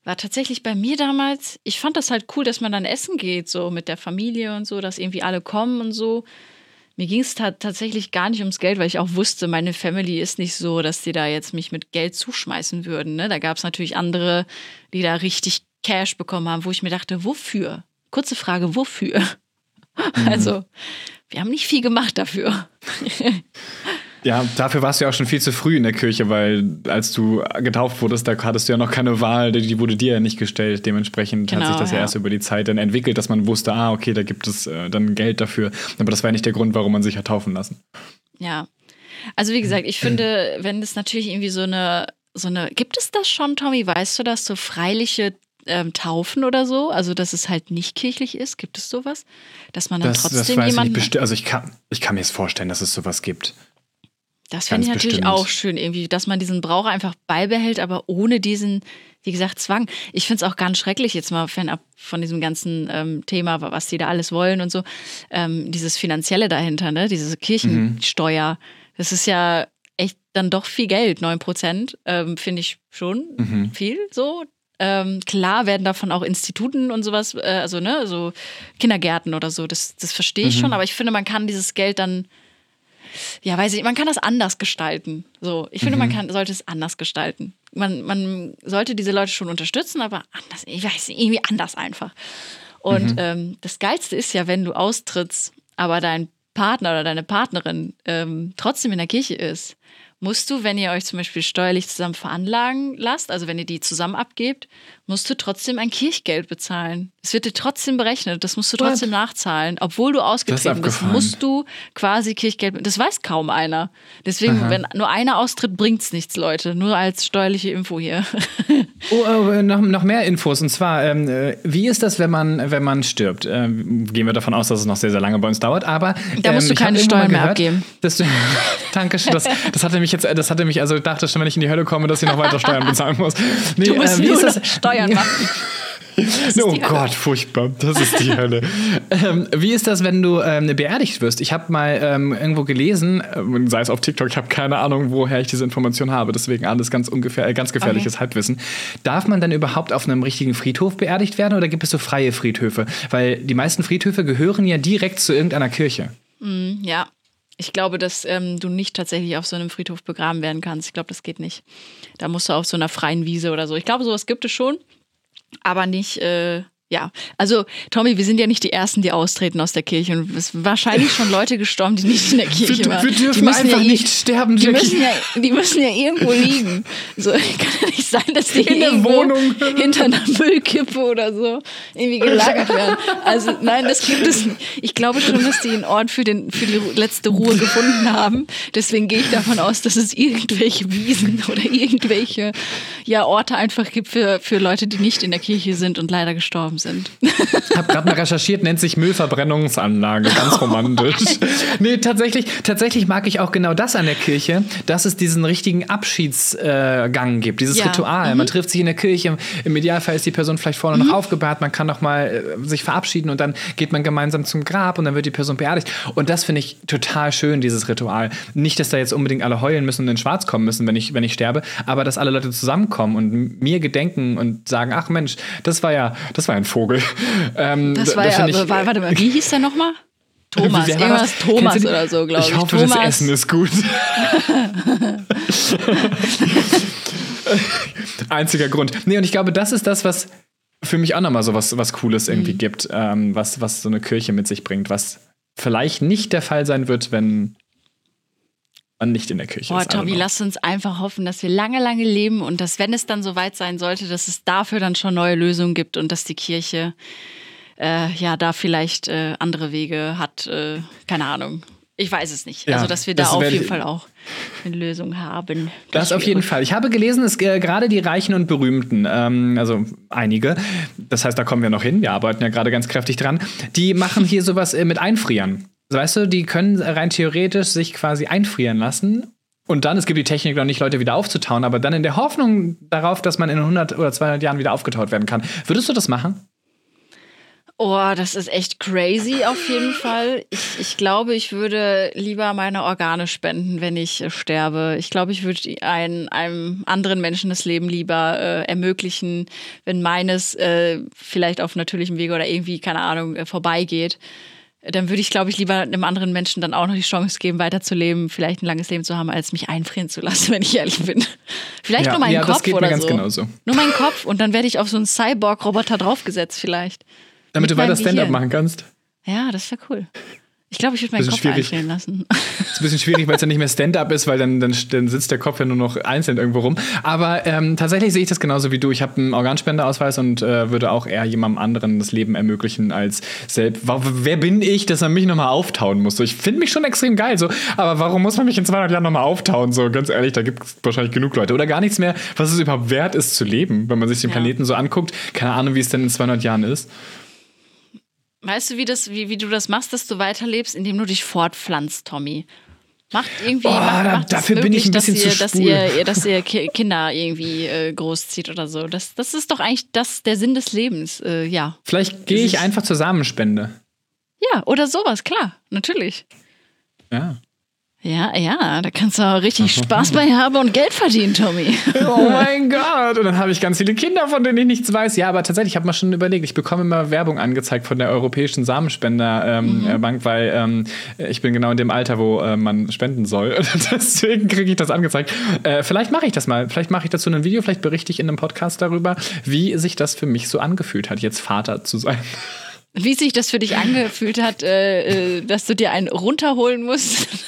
war tatsächlich bei mir damals, ich fand das halt cool, dass man dann essen geht, so mit der Familie und so, dass irgendwie alle kommen und so. Mir ging es tatsächlich gar nicht ums Geld, weil ich auch wusste, meine Family ist nicht so, dass die da jetzt mich mit Geld zuschmeißen würden. Ne? Da gab es natürlich andere, die da richtig Cash bekommen haben, wo ich mir dachte, wofür? Kurze Frage, wofür? Mhm. Also, wir haben nicht viel gemacht dafür. Ja, dafür warst du ja auch schon viel zu früh in der Kirche, weil als du getauft wurdest, da hattest du ja noch keine Wahl, die wurde dir ja nicht gestellt. Dementsprechend genau, hat sich das ja. erst über die Zeit dann entwickelt, dass man wusste, ah, okay, da gibt es äh, dann Geld dafür. Aber das war ja nicht der Grund, warum man sich hat taufen lassen. Ja. Also wie gesagt, ich finde, wenn es natürlich irgendwie so eine, so eine, gibt es das schon, Tommy? Weißt du das, so freiliche ähm, Taufen oder so? Also, dass es halt nicht kirchlich ist? Gibt es sowas? Dass man dann das, trotzdem das jemanden. Ich also ich kann, ich kann mir jetzt vorstellen, dass es sowas gibt. Das finde ich natürlich bestimmt. auch schön, irgendwie, dass man diesen Brauch einfach beibehält, aber ohne diesen, wie gesagt, Zwang. Ich finde es auch ganz schrecklich, jetzt mal fernab von diesem ganzen ähm, Thema, was die da alles wollen und so, ähm, dieses Finanzielle dahinter, ne? diese Kirchensteuer. Mhm. Das ist ja echt dann doch viel Geld, 9 Prozent, ähm, finde ich schon mhm. viel so. Ähm, klar werden davon auch Instituten und sowas, äh, also ne, so Kindergärten oder so, das, das verstehe ich mhm. schon, aber ich finde, man kann dieses Geld dann ja, weiß ich, man kann das anders gestalten. So, ich finde, mhm. man kann, sollte es anders gestalten. Man, man sollte diese Leute schon unterstützen, aber anders, ich weiß nicht, irgendwie anders einfach. Und mhm. ähm, das Geilste ist ja, wenn du austrittst, aber dein Partner oder deine Partnerin ähm, trotzdem in der Kirche ist musst du, wenn ihr euch zum Beispiel steuerlich zusammen veranlagen lasst, also wenn ihr die zusammen abgebt, musst du trotzdem ein Kirchgeld bezahlen. Es wird dir trotzdem berechnet, das musst du trotzdem What? nachzahlen. Obwohl du ausgetreten bist, musst du quasi Kirchgeld. Das weiß kaum einer. Deswegen, Aha. wenn nur einer austritt, bringt es nichts, Leute. Nur als steuerliche Info hier. oh, oh, noch, noch mehr Infos. Und zwar, ähm, äh, wie ist das, wenn man, wenn man stirbt? Ähm, gehen wir davon aus, dass es noch sehr, sehr lange bei uns dauert. Aber da musst ähm, du keine Steuern mehr abgeben. Dass du, Dankeschön. Das, das hatte mich jetzt, das hatte mich, also ich dachte schon, wenn ich in die Hölle komme, dass ich noch weiter Steuern bezahlen muss. Nee, du musst äh, wie ist das? Steuern machen. oh Gott, furchtbar. Das ist die Hölle. ähm, wie ist das, wenn du ähm, beerdigt wirst? Ich habe mal ähm, irgendwo gelesen, äh, sei es auf TikTok, ich habe keine Ahnung, woher ich diese Information habe, deswegen alles ganz, ungefähr, äh, ganz gefährliches okay. Halbwissen. Darf man dann überhaupt auf einem richtigen Friedhof beerdigt werden oder gibt es so freie Friedhöfe? Weil die meisten Friedhöfe gehören ja direkt zu irgendeiner Kirche. Mm, ja, ich glaube, dass ähm, du nicht tatsächlich auf so einem Friedhof begraben werden kannst. Ich glaube, das geht nicht. Da musst du auf so einer freien Wiese oder so. Ich glaube, sowas gibt es schon, aber nicht äh, ja, also Tommy, wir sind ja nicht die Ersten, die austreten aus der Kirche. Und es sind wahrscheinlich schon Leute gestorben, die nicht in der Kirche wir, waren. Wir dürfen einfach ja nicht sterben. Die müssen, ja, die müssen ja irgendwo liegen. So kann ja nicht sein, dass die in der Wohnung hinter einer Müllkippe oder so irgendwie gelagert werden. Also nein, das gibt es nicht. Ich glaube schon, dass die einen Ort für, den, für die letzte Ruhe gefunden haben. Deswegen gehe ich davon aus, dass es irgendwelche Wiesen oder irgendwelche ja, Orte einfach gibt für, für Leute, die nicht in der Kirche sind und leider gestorben sind. Ich habe gerade mal recherchiert, nennt sich Müllverbrennungsanlage, ganz romantisch. nee, tatsächlich, tatsächlich mag ich auch genau das an der Kirche, dass es diesen richtigen Abschiedsgang äh, gibt, dieses ja. Ritual. Mhm. Man trifft sich in der Kirche, im Idealfall ist die Person vielleicht vorne mhm. noch aufgebahrt, man kann noch mal äh, sich verabschieden und dann geht man gemeinsam zum Grab und dann wird die Person beerdigt. Und das finde ich total schön, dieses Ritual. Nicht, dass da jetzt unbedingt alle heulen müssen und in Schwarz kommen müssen, wenn ich, wenn ich sterbe, aber dass alle Leute zusammenkommen und mir gedenken und sagen, ach Mensch, das war ja, das war ein Vogel. Ähm, das war das ja, ich, warte mal, wie hieß der nochmal? Thomas, war irgendwas? Thomas oder so, glaube ich. Ich hoffe, Thomas, das Essen ist gut. Einziger Grund. Nee, und ich glaube, das ist das, was für mich auch nochmal so was, was Cooles irgendwie Mhm. gibt, ähm, was, was so eine Kirche mit sich bringt, was vielleicht nicht der Fall sein wird, wenn man nicht in der Kirche Boah, ist. Tobi, lass uns einfach hoffen, dass wir lange, lange leben und dass, wenn es dann soweit sein sollte, dass es dafür dann schon neue Lösungen gibt und dass die Kirche äh, ja da vielleicht äh, andere Wege hat. Äh, keine Ahnung. Ich weiß es nicht. Ja, also, dass wir da das auf jeden Fall auch eine Lösung haben. Das auf jeden Fall. Ich habe gelesen, es äh, gerade die Reichen und Berühmten, ähm, also einige, das heißt, da kommen wir noch hin, wir arbeiten ja gerade ganz kräftig dran, die machen hier sowas äh, mit Einfrieren. Weißt du, die können rein theoretisch sich quasi einfrieren lassen. Und dann, es gibt die Technik noch nicht, Leute wieder aufzutauen, aber dann in der Hoffnung darauf, dass man in 100 oder 200 Jahren wieder aufgetaut werden kann. Würdest du das machen? Oh, das ist echt crazy auf jeden Fall. Ich, ich glaube, ich würde lieber meine Organe spenden, wenn ich äh, sterbe. Ich glaube, ich würde ein, einem anderen Menschen das Leben lieber äh, ermöglichen, wenn meines äh, vielleicht auf natürlichem Wege oder irgendwie, keine Ahnung, äh, vorbeigeht. Dann würde ich, glaube ich, lieber einem anderen Menschen dann auch noch die Chance geben, weiterzuleben, vielleicht ein langes Leben zu haben, als mich einfrieren zu lassen, wenn ich ehrlich bin. Vielleicht Ja, nur meinen ja, das Kopf geht mir oder ganz so. genauso. Nur meinen Kopf und dann werde ich auf so einen Cyborg-Roboter draufgesetzt vielleicht. Damit Mit du weiter Stand-up machen kannst. Ja, das wäre cool. Ich glaube, ich würde meinen Kopf schwierig. einfrieren lassen. Ist ein bisschen schwierig, weil es ja nicht mehr Stand-up ist, weil dann, dann, dann sitzt der Kopf ja nur noch einzeln irgendwo rum. Aber ähm, tatsächlich sehe ich das genauso wie du. Ich habe einen Organspendeausweis und äh, würde auch eher jemandem anderen das Leben ermöglichen als selbst. Wer bin ich, dass er mich nochmal auftauen muss? So, ich finde mich schon extrem geil, so, aber warum muss man mich in 200 Jahren nochmal auftauen? So, ganz ehrlich, da gibt es wahrscheinlich genug Leute. Oder gar nichts mehr, was es überhaupt wert ist zu leben, wenn man sich den Ja. Planeten so anguckt. Keine Ahnung, wie es denn in 200 Jahren ist. Weißt du, wie, das, wie, wie du das machst, dass du weiterlebst, indem du dich fortpflanzt, Tommy? Macht irgendwie, Oh, macht, macht dafür bin möglich, ich ein bisschen dass ihr, zu dass ihr, ihr, dass ihr Ki- Kinder irgendwie äh, großzieht oder so. Das, das ist doch eigentlich das, der Sinn des Lebens, äh, ja. Vielleicht gehe ich einfach zur Samenspende. Ja, oder sowas, klar, natürlich. Ja. Ja, ja, da kannst du auch richtig Spaß bei haben und Geld verdienen, Tommy. Oh mein Gott. Und dann habe ich ganz viele Kinder, von denen ich nichts weiß. Ja, aber tatsächlich, ich habe mal schon überlegt, ich bekomme immer Werbung angezeigt von der Europäischen Samenspenderbank, ähm, äh, Bank, weil ähm, ich bin genau in dem Alter, wo äh, man spenden soll. Deswegen kriege ich das angezeigt. Äh, vielleicht mache ich das mal. Vielleicht mache ich dazu ein Video, vielleicht berichte ich in einem Podcast darüber, wie sich das für mich so angefühlt hat, jetzt Vater zu sein. Wie sich das für dich angefühlt hat, äh, äh, dass du dir einen runterholen musst.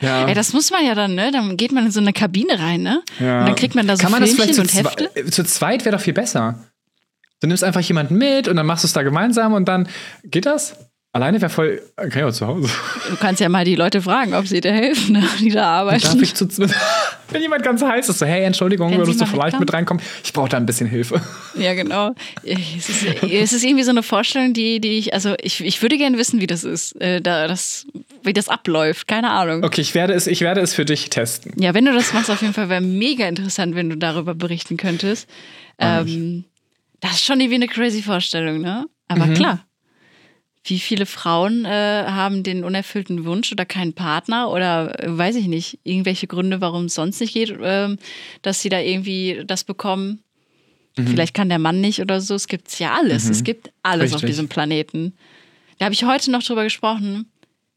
Ja. Ey, das muss man ja dann, ne? Dann geht man in so eine Kabine rein, ne? Ja. Und dann kriegt man da so Kann man das vielleicht zu, und Hefte. zu zweit wäre doch viel besser. Du nimmst einfach jemanden mit und dann machst du es da gemeinsam und dann geht das? Alleine wäre voll. Kann ich auch zu Hause. Du kannst ja mal die Leute fragen, ob sie dir helfen, die da arbeiten. Darf ich zu? Wenn jemand ganz heiß ist, so, hey, Entschuldigung, Können würdest du vielleicht mit reinkommen? Ich brauche da ein bisschen Hilfe. Ja, genau. Es ist, es ist irgendwie so eine Vorstellung, die, die ich, also ich, ich würde gerne wissen, wie das ist, äh, da, das, wie das abläuft. Keine Ahnung. Okay, ich werde es, ich werde es für dich testen. Ja, wenn du das machst, auf jeden Fall wäre mega interessant, wenn du darüber berichten könntest. Ähm, das ist schon irgendwie eine crazy Vorstellung, ne? Aber Mhm. klar. Wie viele Frauen äh, haben den unerfüllten Wunsch oder keinen Partner oder äh, weiß ich nicht, irgendwelche Gründe, warum es sonst nicht geht, ähm, dass sie da irgendwie das bekommen? Mhm. Vielleicht kann der Mann nicht oder so. Es gibt ja alles. Es gibt alles auf Richtig. diesem Planeten. Da habe ich heute noch drüber gesprochen.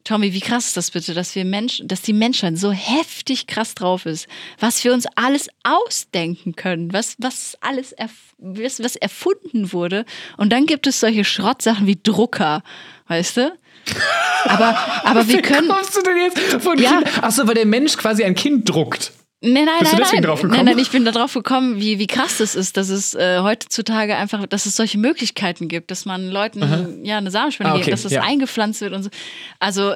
Tommy, wie krass ist das bitte, dass wir Menschen, dass die Menschheit so heftig krass drauf ist, was wir uns alles ausdenken können, was, was alles erf was, was erfunden wurde. Und dann gibt es solche Schrottsachen wie Drucker, weißt du? Aber, aber wir Wie können. kommst du denn jetzt von Ja. Kind? Achso, weil der Mensch quasi ein Kind druckt. Nein, nein, Bist du nein, deswegen nein. drauf gekommen? nein, nein, ich bin da drauf gekommen, wie, wie krass das ist, dass es äh, heutzutage einfach, dass es solche Möglichkeiten gibt, dass man Leuten ja eine Samenspende Ah, gibt, okay, dass das ja. eingepflanzt wird und so. Also,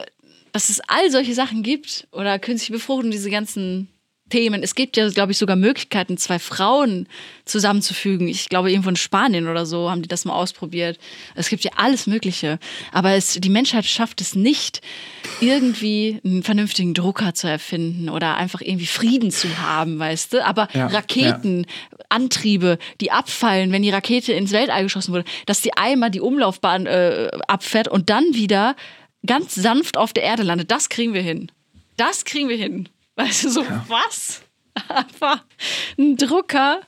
dass es all solche Sachen gibt oder künstliche Befruchtung, diese ganzen Themen. Es gibt ja, glaube ich, sogar Möglichkeiten, zwei Frauen zusammenzufügen. Ich glaube, irgendwo in Spanien oder so haben die das mal ausprobiert. Es gibt ja alles Mögliche. Aber es, die Menschheit schafft es nicht, irgendwie einen vernünftigen Drucker zu erfinden oder einfach irgendwie Frieden zu haben, weißt du? Aber Ja, Raketen, Antriebe, die abfallen, wenn die Rakete ins Weltall geschossen wurde, dass die einmal die Umlaufbahn äh, abfährt und dann wieder ganz sanft auf der Erde landet, das kriegen wir hin. Das kriegen wir hin. Weißt du, so was? Aber ein Drucker?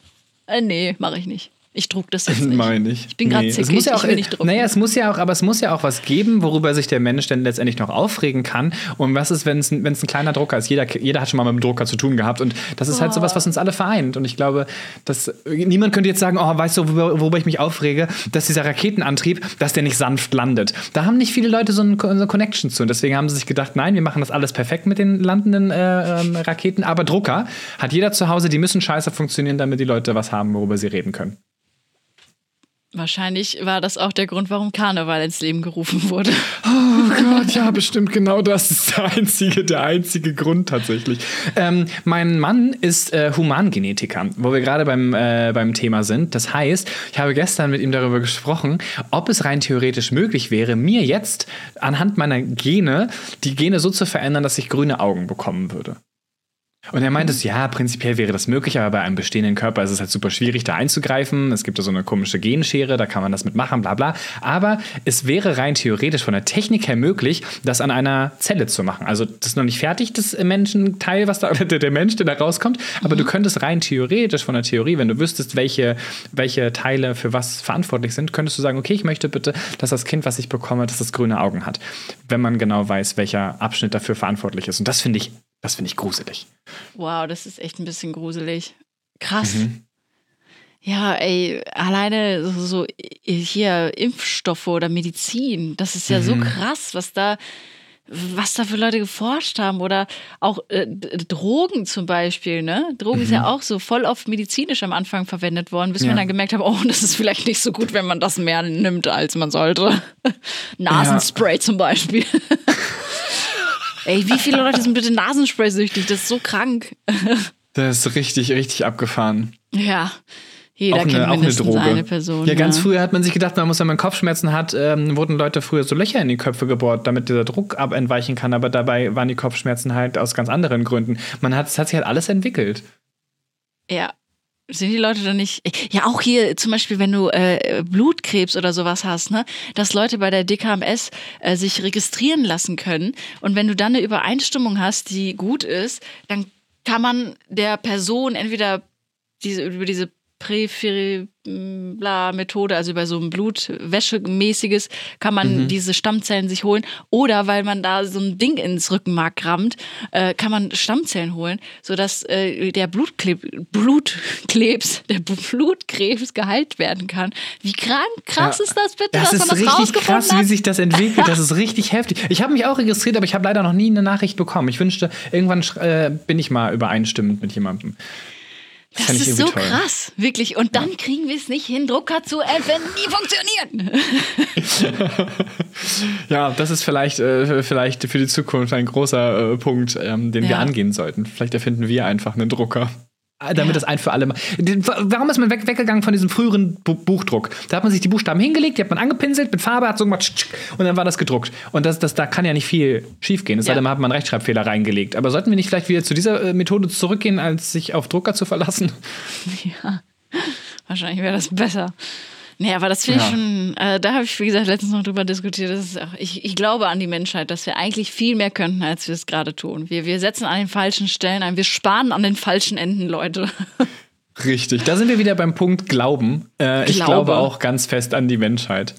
Äh, nee, mache ich nicht. Ich druck das jetzt nicht. Meine ich. Ich bin gerade Nee, zickig, es muss ja auch, ich will nicht drucken. Naja, es muss ja auch, aber es muss ja auch was geben, worüber sich der Mensch dann letztendlich noch aufregen kann. Und was ist, wenn es ein, kleiner Drucker ist? Jeder, jeder hat schon mal mit dem Drucker zu tun gehabt. Und das ist halt sowas, was uns alle vereint. Und ich glaube, dass niemand könnte jetzt sagen, oh, weißt du, worüber, worüber ich mich aufrege, dass dieser Raketenantrieb, dass der nicht sanft landet. Da haben nicht viele Leute so, ein, so eine Connection zu. Und deswegen haben sie sich gedacht, nein, wir machen das alles perfekt mit den landenden äh, ähm, Raketen. Aber Drucker hat jeder zu Hause, die müssen scheiße funktionieren, damit die Leute was haben, worüber sie reden können. Wahrscheinlich war das auch der Grund, warum Karneval ins Leben gerufen wurde. Oh Gott, ja, bestimmt genau das ist der einzige, der einzige Grund tatsächlich. Ähm, mein Mann ist äh, Humangenetiker, wo wir gerade beim, äh, beim Thema sind. Das heißt, ich habe gestern mit ihm darüber gesprochen, ob es rein theoretisch möglich wäre, mir jetzt anhand meiner Gene die Gene so zu verändern, dass ich grüne Augen bekommen würde. Und er meinte, es, ja, prinzipiell wäre das möglich, aber bei einem bestehenden Körper ist es halt super schwierig, da einzugreifen. Es gibt da so eine komische Genschere, da kann man das mitmachen, bla bla. Aber es wäre rein theoretisch von der Technik her möglich, das an einer Zelle zu machen. Also das ist noch nicht fertig, das Menschenteil, was da, der, der Mensch, der da rauskommt. Aber du könntest rein theoretisch von der Theorie, wenn du wüsstest, welche, welche Teile für was verantwortlich sind, könntest du sagen, okay, ich möchte bitte, dass das Kind, was ich bekomme, dass das grüne Augen hat. Wenn man genau weiß, welcher Abschnitt dafür verantwortlich ist. Und das finde ich, das finde ich gruselig. Wow, das ist echt ein bisschen gruselig. Krass. Mhm. Ja, ey, alleine so, so hier Impfstoffe oder Medizin, das ist ja so Mhm. krass, was da, was da für Leute geforscht haben. Oder auch äh, Drogen zum Beispiel, ne? Drogen ist ja auch so voll oft medizinisch am Anfang verwendet worden, bis Mhm. Ja. man dann gemerkt hat, oh, das ist vielleicht nicht so gut, wenn man das mehr nimmt, als man sollte. Nasenspray zum Beispiel. Ey, wie viele Leute sind bitte Nasenspray-süchtig? Das ist so krank. Das ist richtig, richtig abgefahren. Ja, jeder auch eine, kennt auch eine mindestens Droge. eine Person. ja, ganz früher hat man sich gedacht, man muss, wenn man Kopfschmerzen hat, ähm, wurden Leute früher so Löcher in die Köpfe gebohrt, damit dieser Druck ab entweichen kann. Aber dabei waren die Kopfschmerzen halt aus ganz anderen Gründen. Man hat, es hat sich halt alles entwickelt. Ja. Sind die Leute dann nicht. Ja, auch hier zum Beispiel, wenn du äh, Blutkrebs oder sowas hast, ne, dass Leute bei der DKMS äh, sich registrieren lassen können. Und wenn du dann eine Übereinstimmung hast, die gut ist, dann kann man der Person entweder diese, über diese Präferi-Methode, also über so ein Blutwäschemäßiges, kann man diese Stammzellen sich holen. Oder weil man da so ein Ding ins Rückenmark rammt, äh, kann man Stammzellen holen, sodass äh, der Blutkleb Blutkrebs, der Blutkrebs geheilt werden kann. Wie krank, krass Ja. ist das bitte, Das dass ist man das richtig krass, hat? wie sich das entwickelt. Das ist richtig heftig. Ich habe mich auch registriert, aber ich habe leider noch nie eine Nachricht bekommen. Ich wünschte, irgendwann äh, bin ich mal übereinstimmend mit jemandem. Das ich ist so toll. krass, wirklich. Und dann kriegen wir es nicht hin, Drucker zu erfinden, die funktionieren. Ja, das ist vielleicht, äh, vielleicht für die Zukunft ein großer äh, Punkt, ähm, den wir Ja. angehen sollten. Vielleicht erfinden wir einfach einen Drucker. Damit Ja. das ein für alle. Warum ist man weg, weggegangen von diesem früheren Bu Buchdruck? Da hat man sich die Buchstaben hingelegt, die hat man angepinselt mit Farbe, hat so gemacht tsch, tsch, und dann war das gedruckt. Und das, das, da kann ja nicht viel schiefgehen. Es sei Ja. denn, man hat einen Rechtschreibfehler reingelegt. Aber sollten wir nicht vielleicht wieder zu dieser äh, Methode zurückgehen, als sich auf Drucker zu verlassen? Ja, wahrscheinlich wäre das besser. Nee, aber das finde ich Ja. schon, äh, da habe ich, wie gesagt, letztens noch drüber diskutiert. Das ist auch, ich, ich glaube an die Menschheit, dass wir eigentlich viel mehr könnten, als wir es gerade tun. Wir, wir setzen an den falschen Stellen ein, wir sparen an den falschen Enden, Leute. Richtig, da sind wir wieder beim Punkt Glauben. Äh, ich Glaube. glaube auch ganz fest an die Menschheit.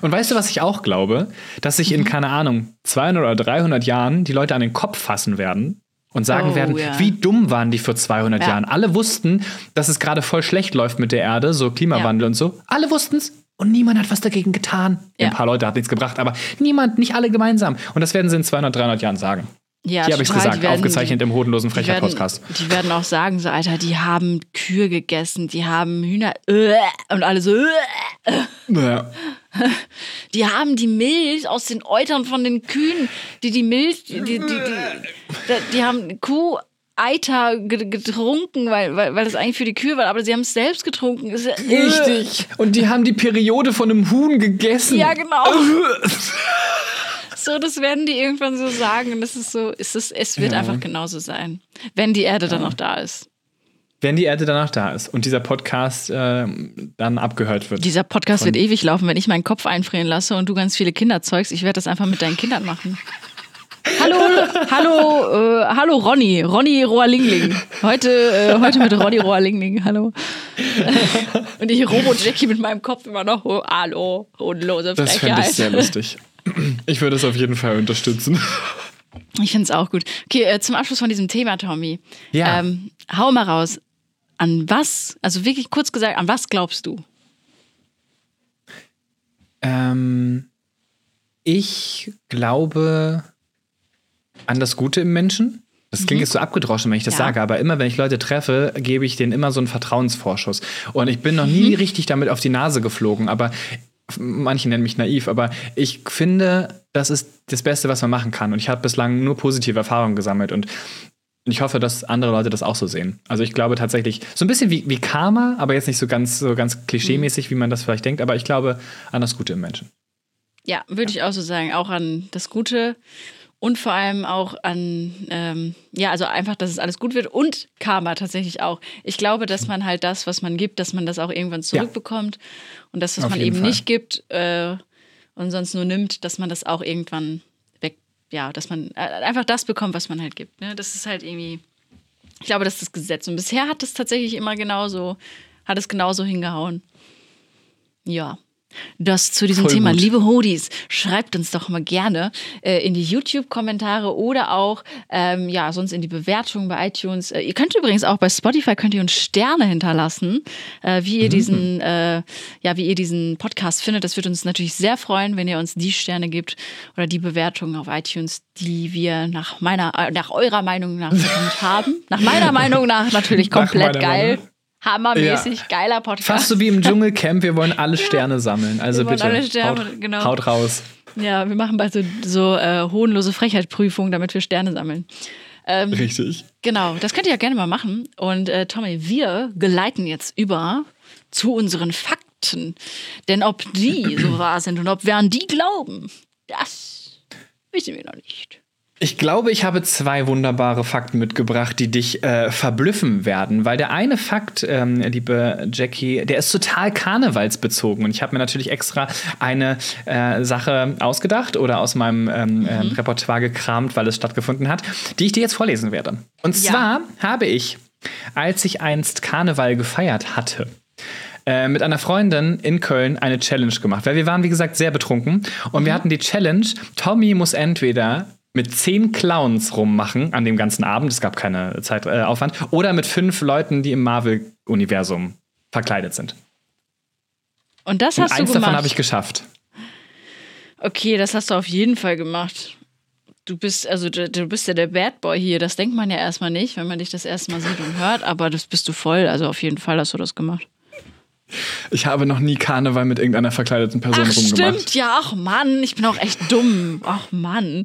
Und weißt du, was ich auch glaube? Dass sich Mhm. in, keine Ahnung, 200 oder 300 Jahren die Leute an den Kopf fassen werden und sagen Oh, werden, ja. wie dumm waren die vor 200 Ja. Jahren. Alle wussten, dass es gerade voll schlecht läuft mit der Erde, so Klimawandel und so. Alle wussten es. Und niemand hat was dagegen getan. Ja. Ein paar Leute hat nichts gebracht, aber niemand, nicht alle gemeinsam. Und das werden sie in 200, 300 Jahren sagen. Ja, Hier habe ich es gesagt, werden- aufgezeichnet im hodenlosen Die werden, Frecher-Podcast. die werden auch sagen, so, Alter, die haben Kühe gegessen, die haben Hühner äh, und alle so, äh, Ja. die haben die Milch aus den Eutern von den Kühen, die die Milch, die, die, die, die, haben Kuh. Eiter ge- getrunken, weil, weil, weil das eigentlich für die Kühe war, aber sie haben es selbst getrunken. Richtig. Und die haben die Periode von einem Huhn gegessen. Ja, genau. So, das werden die irgendwann so sagen. Und das ist so, es, ist, es wird Ja. einfach genauso sein, wenn die Erde dann noch da ist. Wenn die Erde danach da ist und dieser Podcast äh, dann abgehört wird. Dieser Podcast wird ewig laufen, wenn ich meinen Kopf einfrieren lasse und du ganz viele Kinder zeugst. Ich werde das einfach mit deinen Kindern machen. Hallo, hallo, äh, hallo Ronny, Ronny Rohrlingling. Heute, äh, heute mit Ronny Rohrlingling. Hallo. Und ich Robo-Jackie mit meinem Kopf immer noch, oh, hallo, hodenlose Das fände ich Frechheit. sehr lustig. Ich würde es auf jeden Fall unterstützen. Ich finde es auch gut. Okay, äh, zum Abschluss von diesem Thema, Tommy. Ja. Ähm, hau mal raus. An was, also wirklich kurz gesagt, an was glaubst du? Ähm, ich glaube an das Gute im Menschen. Das klingt jetzt so abgedroschen, wenn ich das Mhm. Ja. sage, aber immer, wenn ich Leute treffe, gebe ich denen immer so einen Vertrauensvorschuss. Und ich bin noch Mhm. nie richtig damit auf die Nase geflogen, aber manche nennen mich naiv, aber ich finde, das ist das Beste, was man machen kann. Und ich habe bislang nur positive Erfahrungen gesammelt und ich hoffe, dass andere Leute das auch so sehen. Also ich glaube tatsächlich, so ein bisschen wie, wie Karma, aber jetzt nicht so ganz, so ganz klischeemäßig, wie man das vielleicht denkt, aber ich glaube an das Gute im Menschen. Ja, würde ich auch so sagen. Auch an das Gute und vor allem auch an, ähm, ja, also einfach, dass es alles gut wird und Karma tatsächlich auch. Ich glaube, dass man halt das, was man gibt, dass man das auch irgendwann zurückbekommt und das, was Auf man eben Fall. nicht gibt äh, und sonst nur nimmt, dass man das auch irgendwann ja, dass man äh, einfach das bekommt, was man halt gibt. Ne? Das ist halt irgendwie, ich glaube, das ist das Gesetz. Und bisher hat es tatsächlich immer genauso, hat es genauso hingehauen. Ja. Das zu diesem Voll Thema. gut. Liebe Hodis, schreibt uns doch mal gerne äh, in die YouTube-Kommentare oder auch ähm, ja sonst in die Bewertungen bei iTunes. Äh, ihr könnt übrigens auch bei Spotify könnt ihr uns Sterne hinterlassen, äh, wie ihr diesen äh, ja wie ihr diesen Podcast findet. Das würde uns natürlich sehr freuen, wenn ihr uns die Sterne gibt oder die Bewertungen auf iTunes, die wir nach meiner äh, nach eurer Meinung nach haben. Nach meiner Meinung nach natürlich Nach komplett meiner geil. Meinung. Hammermäßig geiler Podcast. Fast so wie im Dschungelcamp, wir wollen alle Sterne sammeln. Also Wir wollen bitte, alle Sterne, haut, genau. haut raus. Ja, wir machen bald so, so äh, hohnlose Frechheitsprüfungen, damit wir Sterne sammeln. Ähm, Richtig. genau, das könnt ihr ja gerne mal machen. Und äh, Tommy, wir geleiten jetzt über zu unseren Fakten. Denn ob die so wahr sind und ob wir an die glauben, das wissen wir noch nicht. Ich glaube, ich habe zwei wunderbare Fakten mitgebracht, die dich äh, verblüffen werden. Weil der eine Fakt, ähm, liebe Jackie, der ist total karnevalsbezogen. Und ich habe mir natürlich extra eine äh, Sache ausgedacht oder aus meinem ähm, ähm, Repertoire gekramt, weil es stattgefunden hat, die ich dir jetzt vorlesen werde. Und Ja. zwar habe ich, als ich einst Karneval gefeiert hatte, äh, mit einer Freundin in Köln eine Challenge gemacht, weil wir waren, wie gesagt, sehr betrunken und wir hatten die Challenge, Tommy muss entweder mit zehn Clowns rummachen an dem ganzen Abend, es gab keine Zeitaufwand, äh, oder mit fünf Leuten, die im Marvel-Universum verkleidet sind. Und das Und hast du eins davon gemacht. habe ich geschafft. okay, das hast du auf jeden Fall gemacht. Du bist, also du, du bist ja der Bad Boy hier. Das denkt man ja erstmal nicht, wenn man dich das erste Mal sieht und hört, aber das bist du voll. Also auf jeden Fall hast du das gemacht. Ich habe noch nie Karneval mit irgendeiner verkleideten Person Ach, rumgemacht. stimmt, ja, ach Mann, ich bin auch echt dumm. Ach Mann.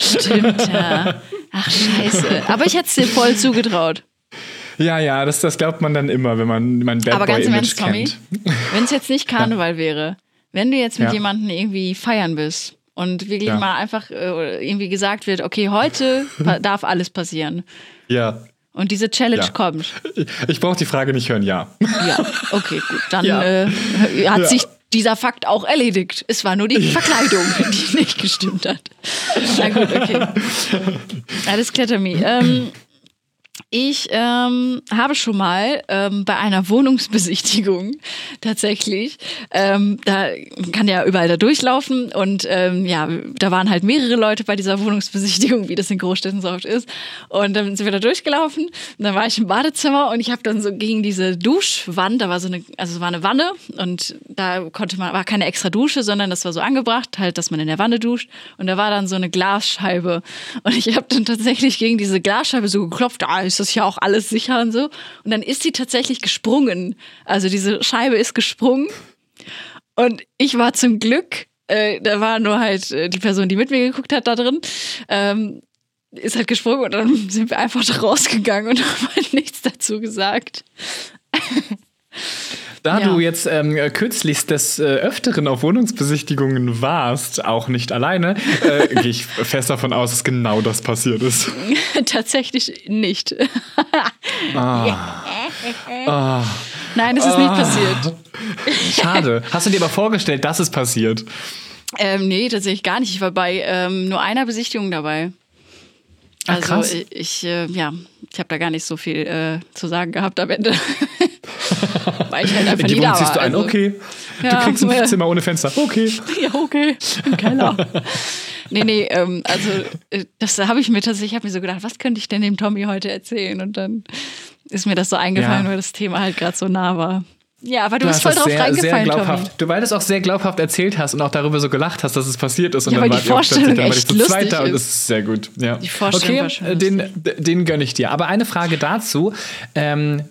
Stimmt, ja. Ach, scheiße. Aber ich hätte es dir voll zugetraut. Ja, ja, das, das glaubt man dann immer, wenn man mein Bad Aber ganz im Ernst, Tommy, wenn es jetzt nicht Karneval wäre, wenn du jetzt mit Ja. jemandem irgendwie feiern bist und wirklich Ja. mal einfach äh, irgendwie gesagt wird, okay, heute darf alles passieren Ja. Und diese Challenge Ja. kommt. Ich, brauche die Frage nicht hören, ja. Ja, okay, gut. Dann Ja. äh, hat Ja. sich dieser Fakt auch erledigt. Es war nur die Verkleidung, die nicht gestimmt hat. Na gut, okay. Alles Tommy. Ähm, ich ähm, habe schon mal ähm, bei einer Wohnungsbesichtigung tatsächlich, ähm, da kann ja überall da durchlaufen und ähm, ja, da waren halt mehrere Leute bei dieser Wohnungsbesichtigung, wie das in Großstädten so oft ist. Und dann sind wir da durchgelaufen und dann war ich im Badezimmer und ich habe dann so gegen diese Duschwand, da war so eine, also es war eine Wanne und da konnte man, war keine extra Dusche, sondern das war so angebracht, halt, dass man in der Wanne duscht und da war dann so eine Glasscheibe und ich habe dann tatsächlich gegen diese Glasscheibe so geklopft, ah, ist das ja auch alles sicher und so. Und dann ist sie tatsächlich gesprungen, also diese Scheibe ist gesprungen. Und ich war zum Glück, äh, da war nur halt äh, die Person, die mit mir geguckt hat, da drin, ähm, ist halt gesprungen und dann sind wir einfach rausgegangen und haben halt nichts dazu gesagt. Da Ja. du jetzt ähm, kürzlichst des äh, Öfteren auf Wohnungsbesichtigungen warst, auch nicht alleine, äh, gehe ich fest davon aus, dass genau das passiert ist. Tatsächlich nicht. Ah, Nein, es ist nicht passiert. schade. Hast du dir aber vorgestellt, dass es passiert? Ähm, nee, tatsächlich gar nicht. Ich war bei ähm, nur einer Besichtigung dabei. Ach, Also krass. ich, ich äh, ja, ich habe da gar nicht so viel äh, zu sagen gehabt am Ende. Weil ich halt einfach In die nie da war. du ein, also- okay. Ja, du kriegst ein ja. Zimmer ohne Fenster, okay. Ja, okay. Im Keller. nee, nee, ähm, also äh, das habe ich mir tatsächlich, ich habe mir so gedacht, was könnte ich denn dem Tommy heute erzählen? Und dann ist mir das so eingefallen, Ja. weil das Thema halt gerade so nah war. Ja, aber du, Du bist voll drauf sehr, sehr reingefallen, Tommy. glaubhaft. Du, weil du es auch sehr glaubhaft erzählt hast und auch darüber so gelacht hast, dass es passiert ist. Und Ja, dann war die auch Vorstellung plötzlich- dann war ich zu zweit lustig da und ist. das ist sehr gut. Ja. Die Vorstellung okay, war schon äh, den, den gönne ich dir. Aber eine Frage dazu. Ähm,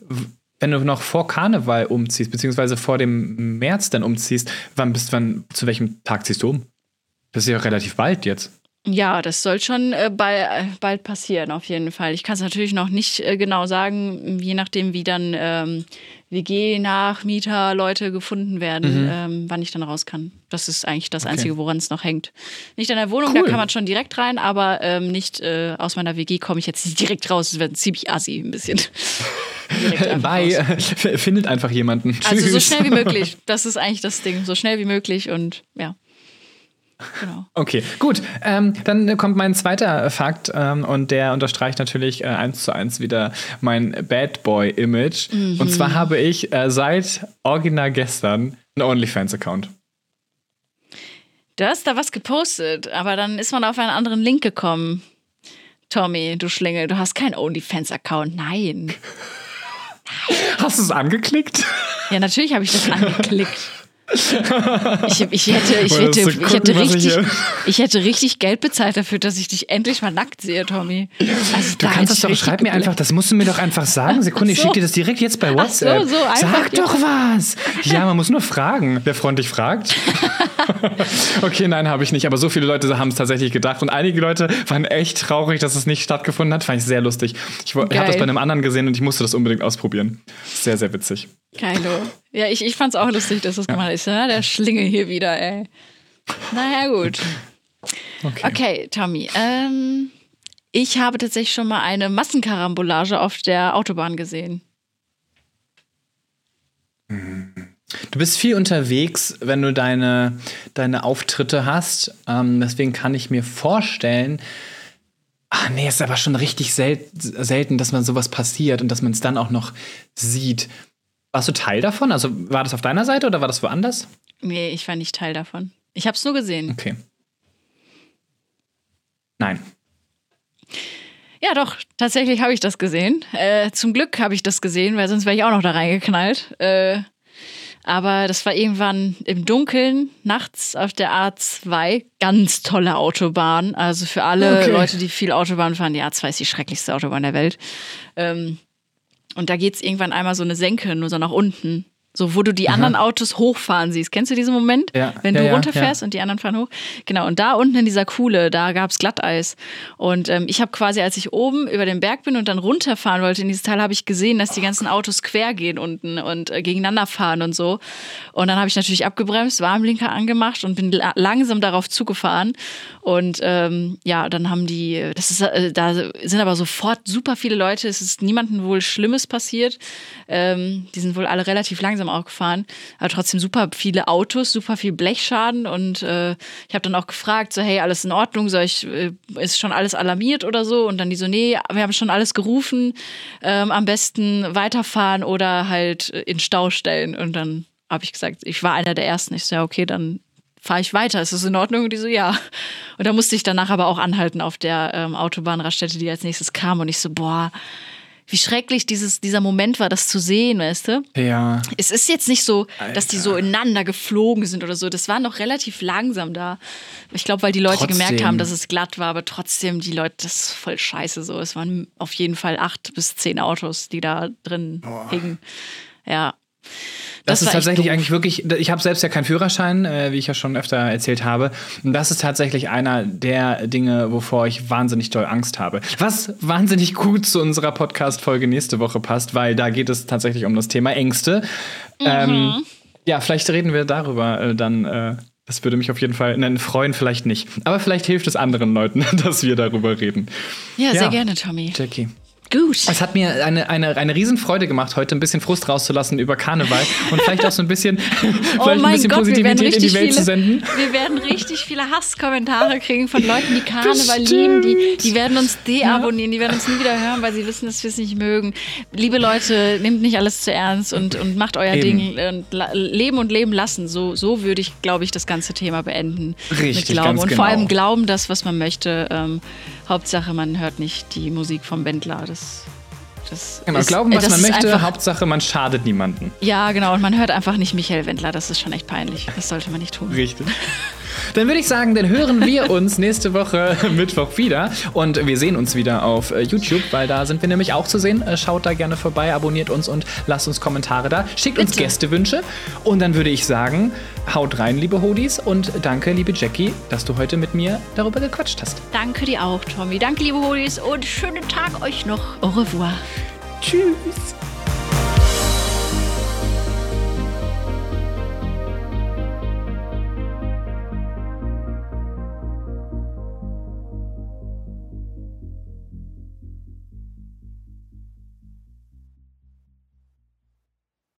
wenn du noch vor Karneval umziehst, beziehungsweise vor dem März dann umziehst, wann bist wann, zu welchem Tag ziehst du um? Das ist ja relativ bald jetzt. Ja, das soll schon äh, bald, äh, bald passieren, auf jeden Fall. Ich kann es natürlich noch nicht äh, genau sagen, je nachdem, wie dann ähm, WG-Nachmieter, Leute gefunden werden, Mhm. ähm, wann ich dann raus kann. Das ist eigentlich das Einzige, woran es noch hängt. Nicht an der Wohnung, da Cool. kann man schon direkt rein, aber ähm, nicht äh, aus meiner WG komme ich jetzt nicht direkt raus. Das wird ziemlich assi ein bisschen. Einfach Bye. Findet einfach jemanden. Also so Tschüss. schnell wie möglich. Das ist eigentlich das Ding. So schnell wie möglich und ja. Genau. Okay, gut. Ähm, dann kommt mein zweiter Fakt ähm, und der unterstreicht natürlich äh, eins zu eins wieder mein Bad Boy-Image. Und zwar habe ich äh, seit original gestern einen OnlyFans-Account. Du hast da was gepostet, aber dann ist man auf einen anderen Link gekommen. Tommy, du Schlingel, du hast keinen OnlyFans-Account. Nein. Hast du es angeklickt? Ja, natürlich habe ich das angeklickt. Ich, ich hätte, ich hätte, du ich gucken, hätte ich richtig, ich hätte richtig Geld bezahlt dafür, dass ich dich endlich mal nackt sehe, Tommy. Also, Du da kannst das ich doch, schreib mir einfach, das musst du mir doch einfach sagen. Sekunde, ich so. schicke dir das direkt jetzt bei WhatsApp. so, einfach, Sag doch was. Ja, man muss nur fragen, wer freundlich fragt. okay, nein, habe ich nicht. Aber so viele Leute haben es tatsächlich gedacht. Und einige Leute waren echt traurig, dass es nicht stattgefunden hat. Fand ich sehr lustig. Ich habe das bei einem anderen gesehen und ich musste das unbedingt ausprobieren. Sehr, sehr witzig. Geilo. Ja, ich, ich fand's auch lustig, dass das gemacht ist. Ja, der Schlingel hier wieder, ey. Naja, gut. Okay. Okay, Tommy. Ähm, ich habe tatsächlich schon mal eine Massenkarambolage auf der Autobahn gesehen. Du bist viel unterwegs, wenn du deine, deine Auftritte hast. Ähm, deswegen kann ich mir vorstellen, ach nee, es ist aber schon richtig sel selten, dass man sowas passiert und dass man es dann auch noch sieht. Warst du Teil davon? Also war das auf deiner Seite oder war das woanders? Nee, ich war nicht Teil davon. Ich habe es nur gesehen. Okay. Nein. Ja, doch, tatsächlich habe ich das gesehen. Äh, zum Glück habe ich das gesehen, weil sonst wäre ich auch noch da reingeknallt. Äh, aber das war irgendwann im Dunkeln, nachts auf der A2. Ganz tolle Autobahn. Also für alle Okay. Leute, die viel Autobahn fahren, die A2 ist die schrecklichste Autobahn der Welt. Ähm, und da geht es irgendwann einmal so eine Senke, nur so nach unten. So, wo du die anderen Autos hochfahren siehst. Kennst du diesen Moment? Ja, Wenn ja, du ja, runterfährst und die anderen fahren hoch. Genau, und da unten in dieser Kuhle, da gab es Glatteis. Und ähm, ich habe quasi, als ich oben über den Berg bin und dann runterfahren wollte in dieses Teil, habe ich gesehen, dass die ganzen Autos quer gehen unten und äh, gegeneinander fahren und so. Und dann habe ich natürlich abgebremst, Warnblinker angemacht und bin la langsam darauf zugefahren. Und ähm, ja, dann haben die, das ist, äh, da sind aber sofort super viele Leute, es ist niemandem wohl Schlimmes passiert. Ähm, die sind wohl alle relativ langsam auch gefahren, aber trotzdem super viele Autos, super viel Blechschaden. Und äh, ich habe dann auch gefragt, so, hey, alles in Ordnung, soll ich, äh, ist schon alles alarmiert oder so? Und dann die so, nee, wir haben schon alles gerufen, ähm, am besten weiterfahren oder halt in Stau stellen. Und dann habe ich gesagt, ich war einer der Ersten. Ich so, ja, okay, dann fahre ich weiter. Ist das in Ordnung? Und die so, ja. Und da musste ich danach aber auch anhalten auf der ähm, Autobahnraststätte, die als nächstes kam. Und ich so, boah, wie schrecklich dieses, dieser Moment war, das zu sehen, weißt du? Ja. Es ist jetzt nicht so, dass die so ineinander geflogen sind oder so. Das war noch relativ langsam da. Ich glaube, weil die Leute Trotzdem. gemerkt haben, dass es glatt war, aber trotzdem, die Leute, das ist voll scheiße so. Es waren auf jeden Fall acht bis zehn Autos, die da drin hingen. Ja. Das, ist war echt tatsächlich eigentlich wirklich, ich habe selbst ja keinen Führerschein, äh, wie ich ja schon öfter erzählt habe. Und das ist tatsächlich einer der Dinge, wovor ich wahnsinnig doll Angst habe. Was wahnsinnig gut zu unserer Podcast-Folge nächste Woche passt, weil da geht es tatsächlich um das Thema Ängste. Mhm. Ähm, ja, vielleicht reden wir darüber äh, dann. Äh, das würde mich auf jeden Fall nennen, freuen, vielleicht nicht. Aber vielleicht hilft es anderen Leuten, dass wir darüber reden. Ja, sehr Ja. gerne, Tommy. Jackie. Gut. Es hat mir eine, eine, eine Riesenfreude gemacht, heute ein bisschen Frust rauszulassen über Karneval und vielleicht auch so ein bisschen, oh ein bisschen Gott, Positivität in die Welt viele, zu senden. wir werden richtig viele Hasskommentare kriegen von Leuten, die Karneval Bestimmt. lieben. Die, die werden uns deabonnieren, die werden uns nie wieder hören, weil sie wissen, dass wir es nicht mögen. Liebe Leute, nehmt nicht alles zu ernst und, und macht euer Eben. Ding und leben und leben lassen. So, so würde ich, glaube ich, das ganze Thema beenden. Richtig, mit Glauben. und genau. vor allem glauben das, was man möchte. Ähm, Hauptsache, man hört nicht die Musik vom Wendler. Das, das Genau, ist, glauben, was man möchte, Hauptsache man schadet niemanden. ja, genau. Und man hört einfach nicht Michael Wendler. Das ist schon echt peinlich. Das sollte man nicht tun. Richtig. Dann würde ich sagen, dann hören wir uns nächste Woche Mittwoch wieder. Und wir sehen uns wieder auf äh, YouTube, weil da sind wir nämlich auch zu sehen. Äh, Schaut da gerne vorbei, abonniert uns und lasst uns Kommentare da. Schickt uns Bitte. Gästewünsche. Und dann würde ich sagen, haut rein, liebe Hodis. Und danke, liebe Jackie, dass du heute mit mir darüber gequatscht hast. Danke dir auch, Tommy. Danke, liebe Holis. Und schönen Tag euch noch. Au revoir. Tschüss.